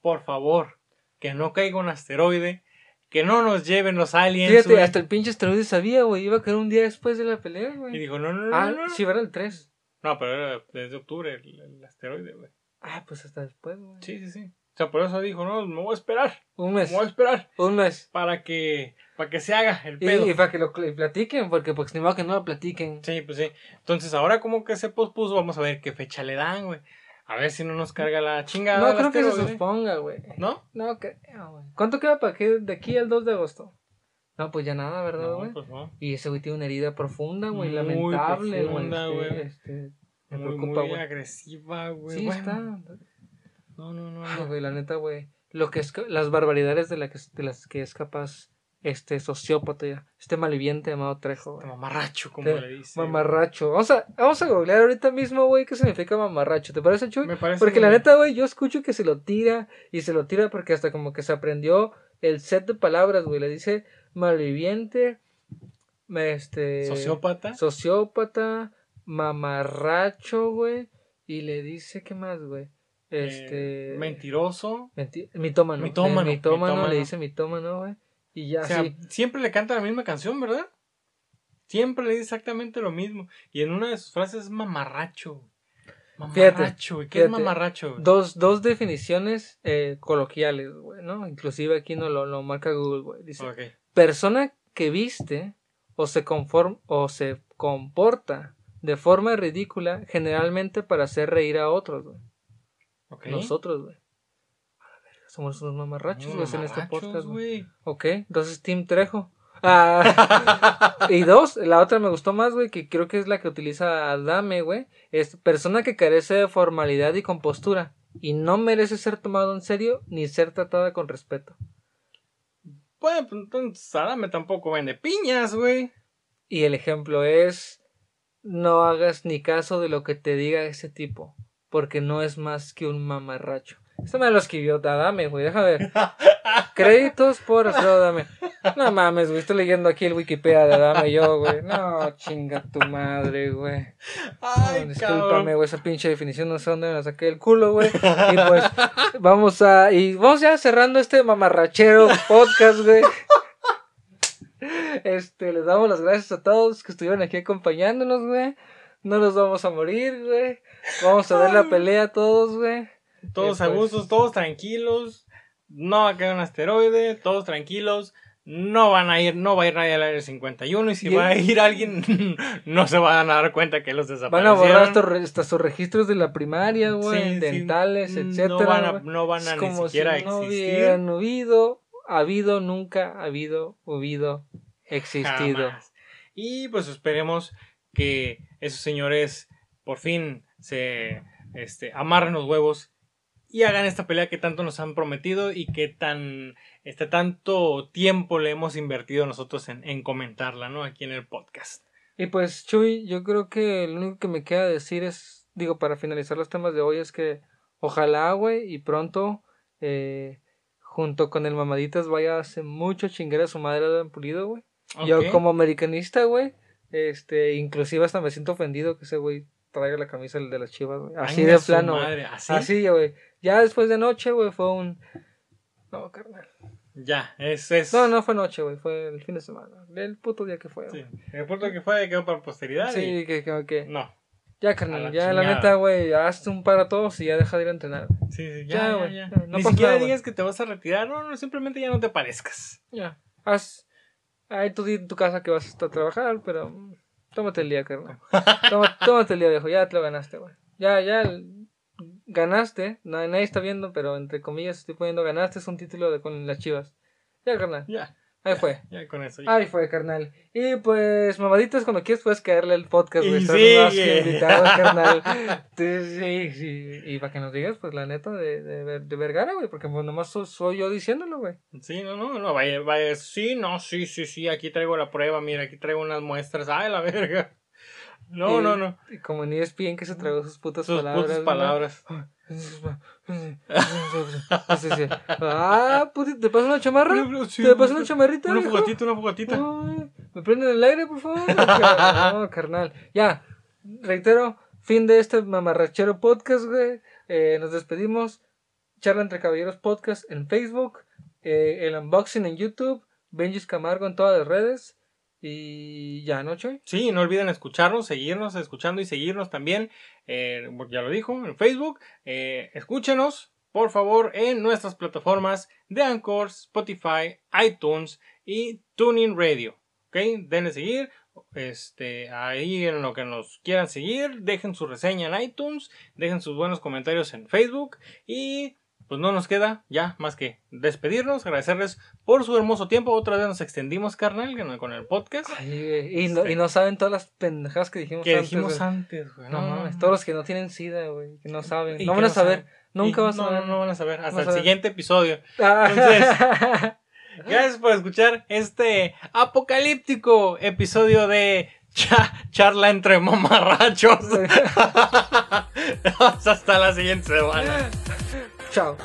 Por favor, que no caiga un asteroide, que no nos lleven los aliens. Fíjate, hasta el pinche asteroide sabía, güey. Iba a caer un día después de la pelea, Y güey. dijo, no, no, no, Ah, no. no. sí, era el 3. No, pero era desde octubre el, el asteroide, güey. Ah, pues hasta después, güey. Sí, sí, sí. O sea, por eso dijo, no, me voy a esperar. Un Me mes. voy a esperar Un mes. para que, para que se haga el Y, pedo. y para que lo platiquen, porque pues ni modo que no lo platiquen. Sí, pues sí. Entonces, ahora como que se pospuso, vamos a ver qué fecha le dan, güey. A ver si no nos carga la chingada. No creo que se asteroide. suponga, güey. ¿No? No creo, güey. ¿Cuánto queda para que de aquí al 2 de agosto? No, pues ya nada, ¿verdad, No, güey? pues no. Y ese güey tiene una herida profunda, güey, lamentable, profunda, güey. güey. Este, este, me Muy, preocupa, güey. agresiva, güey. Sí, Bueno, está. No, no, no. Ay, no. güey, la neta, güey. Lo que es, las barbaridades de, la que, de las que es capaz este sociópata, ya, este malviviente llamado Trejo, güey. Mamarracho, como Sí, le dice. Mamarracho. Vamos a, vamos a googlear ahorita mismo, güey, qué significa mamarracho. ¿Te parece, Chuy? Me parece Porque la neta, güey, yo escucho que se lo tira y se lo tira porque hasta como que se aprendió el set de palabras, güey. Le dice malviviente, este... Sociópata. Sociópata, mamarracho, güey. Y le dice, ¿qué más, güey? eh, Este... mentiroso. menti- mitómano. Mitómano, Eh, mitómano, mitómano. le dice mitómano, güey. Y ya, O sea, sí. siempre le canta la misma canción, ¿verdad? Siempre le dice exactamente lo mismo. Y en una de sus frases es mamarracho. Fíjate, Mamarracho, güey. ¿Qué es fíjate. mamarracho? Dos, dos definiciones eh, coloquiales, güey, ¿no? Inclusive aquí no lo, lo marca Google, güey. Dice, persona que viste o se conform o se comporta de forma ridícula generalmente para hacer reír a otros, güey. Nosotros, güey. Somos unos mamarrachos, güey, en este podcast, güey. Ok, entonces Team Trejo. Ah, y dos, la otra me gustó más, güey, que creo que es la que utiliza Adame, güey. Es persona que carece de formalidad y compostura y no merece ser tomado en serio ni ser tratada con respeto. Bueno, pues entonces Adame tampoco vende piñas, güey. Y el ejemplo es no hagas ni caso de lo que te diga ese tipo, porque no es más que un mamarracho. Esto me lo escribió Adame, güey, deja ver. Créditos por Alfredo Adame. No mames, güey, estoy leyendo aquí el Wikipedia de Adame yo, güey. No, chinga tu madre, güey. Ay, No, discúlpame, güey, esa pinche definición no sé dónde me la saqué del culo, güey. Y pues, vamos a. Y vamos ya cerrando este mamarrachero podcast, güey. Este, les damos las gracias a todos que estuvieron aquí acompañándonos, güey. No nos vamos a morir, güey. Vamos a ver la pelea todos, güey. Todos a gustos, todos tranquilos. No va a caer un asteroide, todos tranquilos. No van a ir, no va a ir nadie al área 51 y si Y- va a ir alguien no se van a dar cuenta que los Van a desaparecieron. borrar hasta, hasta sus registros de la primaria, güey, Sí, sí. dentales, No etcétera. van a, no van a ni siquiera si no existir. hubieran habido, habido, nunca habido, habido, existido. Jamás. Y pues esperemos que esos señores por fin se este, amarren los huevos y hagan esta pelea que tanto nos han prometido y que tan este tanto tiempo le hemos invertido nosotros en, en comentarla, ¿no? Aquí en el podcast. Y pues, Chuy, yo creo que lo único que me queda decir es, digo, para finalizar los temas de hoy, es que ojalá, güey, y pronto, eh, junto con el Mamaditas, vaya hace mucho chingar a su madre de Pulido, güey. Yo Ok. como americanista, güey, Este, inclusive hasta me siento ofendido que ese güey traiga la camisa de las chivas, güey. Así de plano. güey. madre, ¿así? Así, güey. Ya después de noche, güey, fue un. No, carnal. Ya, es, es. No, no fue noche, güey. Fue el fin de semana. El puto día que fue, Sí. güey. El punto que fue quedó para posteridad. Sí, y- que, que, que- No. Ya, carnal. la Ya, la chingada. neta, güey. Hazte un para todos y ya deja de ir a entrenar. Sí, sí, Ya, ya, ya, güey, ya. ya, no Ni siquiera nada, güey. digas que te vas a retirar. No, no, simplemente ya no te parezcas. Ya. Haz. Ahí tú di en tu casa que vas a trabajar, pero. Tómate el día, carnal. Toma- tómate el día, viejo. Ya te lo ganaste, güey. Ya, ya. Ganaste. Nadie, nadie está viendo, pero entre comillas estoy poniendo ganaste. Es un título de con las chivas. Ya, carnal. Ya, Ahí fue. ya con eso. ya. Ahí fue, carnal. Y pues, mamaditas, cuando quieres puedes caerle el podcast, güey. Estás invitado, carnal. Sí, sí, sí. Y para que nos digas, pues, la neta de, de, de Vergara, güey. Porque pues, nomás soy, soy yo diciéndolo, güey. Sí, no, no, no, vaya, vaya, sí, no, sí, sí, sí, aquí traigo la prueba, mira, aquí traigo unas muestras, ay, la verga. No, Y- no, no, Y como ni ESPN que se tragó sus putas sus palabras. putas ¿no? palabras. Sí. Ah, puti, ¿te pasa una chamarra? ¿Te pasa una chamarrita? Una fogatita, una fogatita. ¿Me prenden el aire, por favor? No, carnal. Ya, reitero, fin de este mamarrachero podcast, güey. Eh, nos despedimos. Charla entre Caballeros Podcast en Facebook. eh, el unboxing en YouTube. Benjis Camargo en todas las redes. Y ya, ¿no? Sí, no olviden escucharnos, seguirnos, escuchando y seguirnos también. eh, ya lo dijo, en Facebook. Eh, escúchenos, por favor, en nuestras plataformas de Anchor, Spotify, iTunes y Tuning Radio. ¿Ok? Denle seguir. Este, ahí en lo que nos quieran seguir, dejen su reseña en iTunes, dejen sus buenos comentarios en Facebook y pues no nos queda ya más que despedirnos, agradecerles por su hermoso tiempo. Otra vez nos extendimos, carnal, con el- podcast. Ay, y, no, y no saben todas las pendejadas que dijimos que antes. dijimos güey. antes, güey. No mames, todos los que no tienen sida, güey, que no saben. No van a no saber. saben. Nunca Y vas a no, saber. No, no van a saber. Hasta el siguiente episodio. Ah. Gracias por escuchar este apocalíptico episodio de cha- charla entre mamarrachos. Hasta la siguiente semana. 上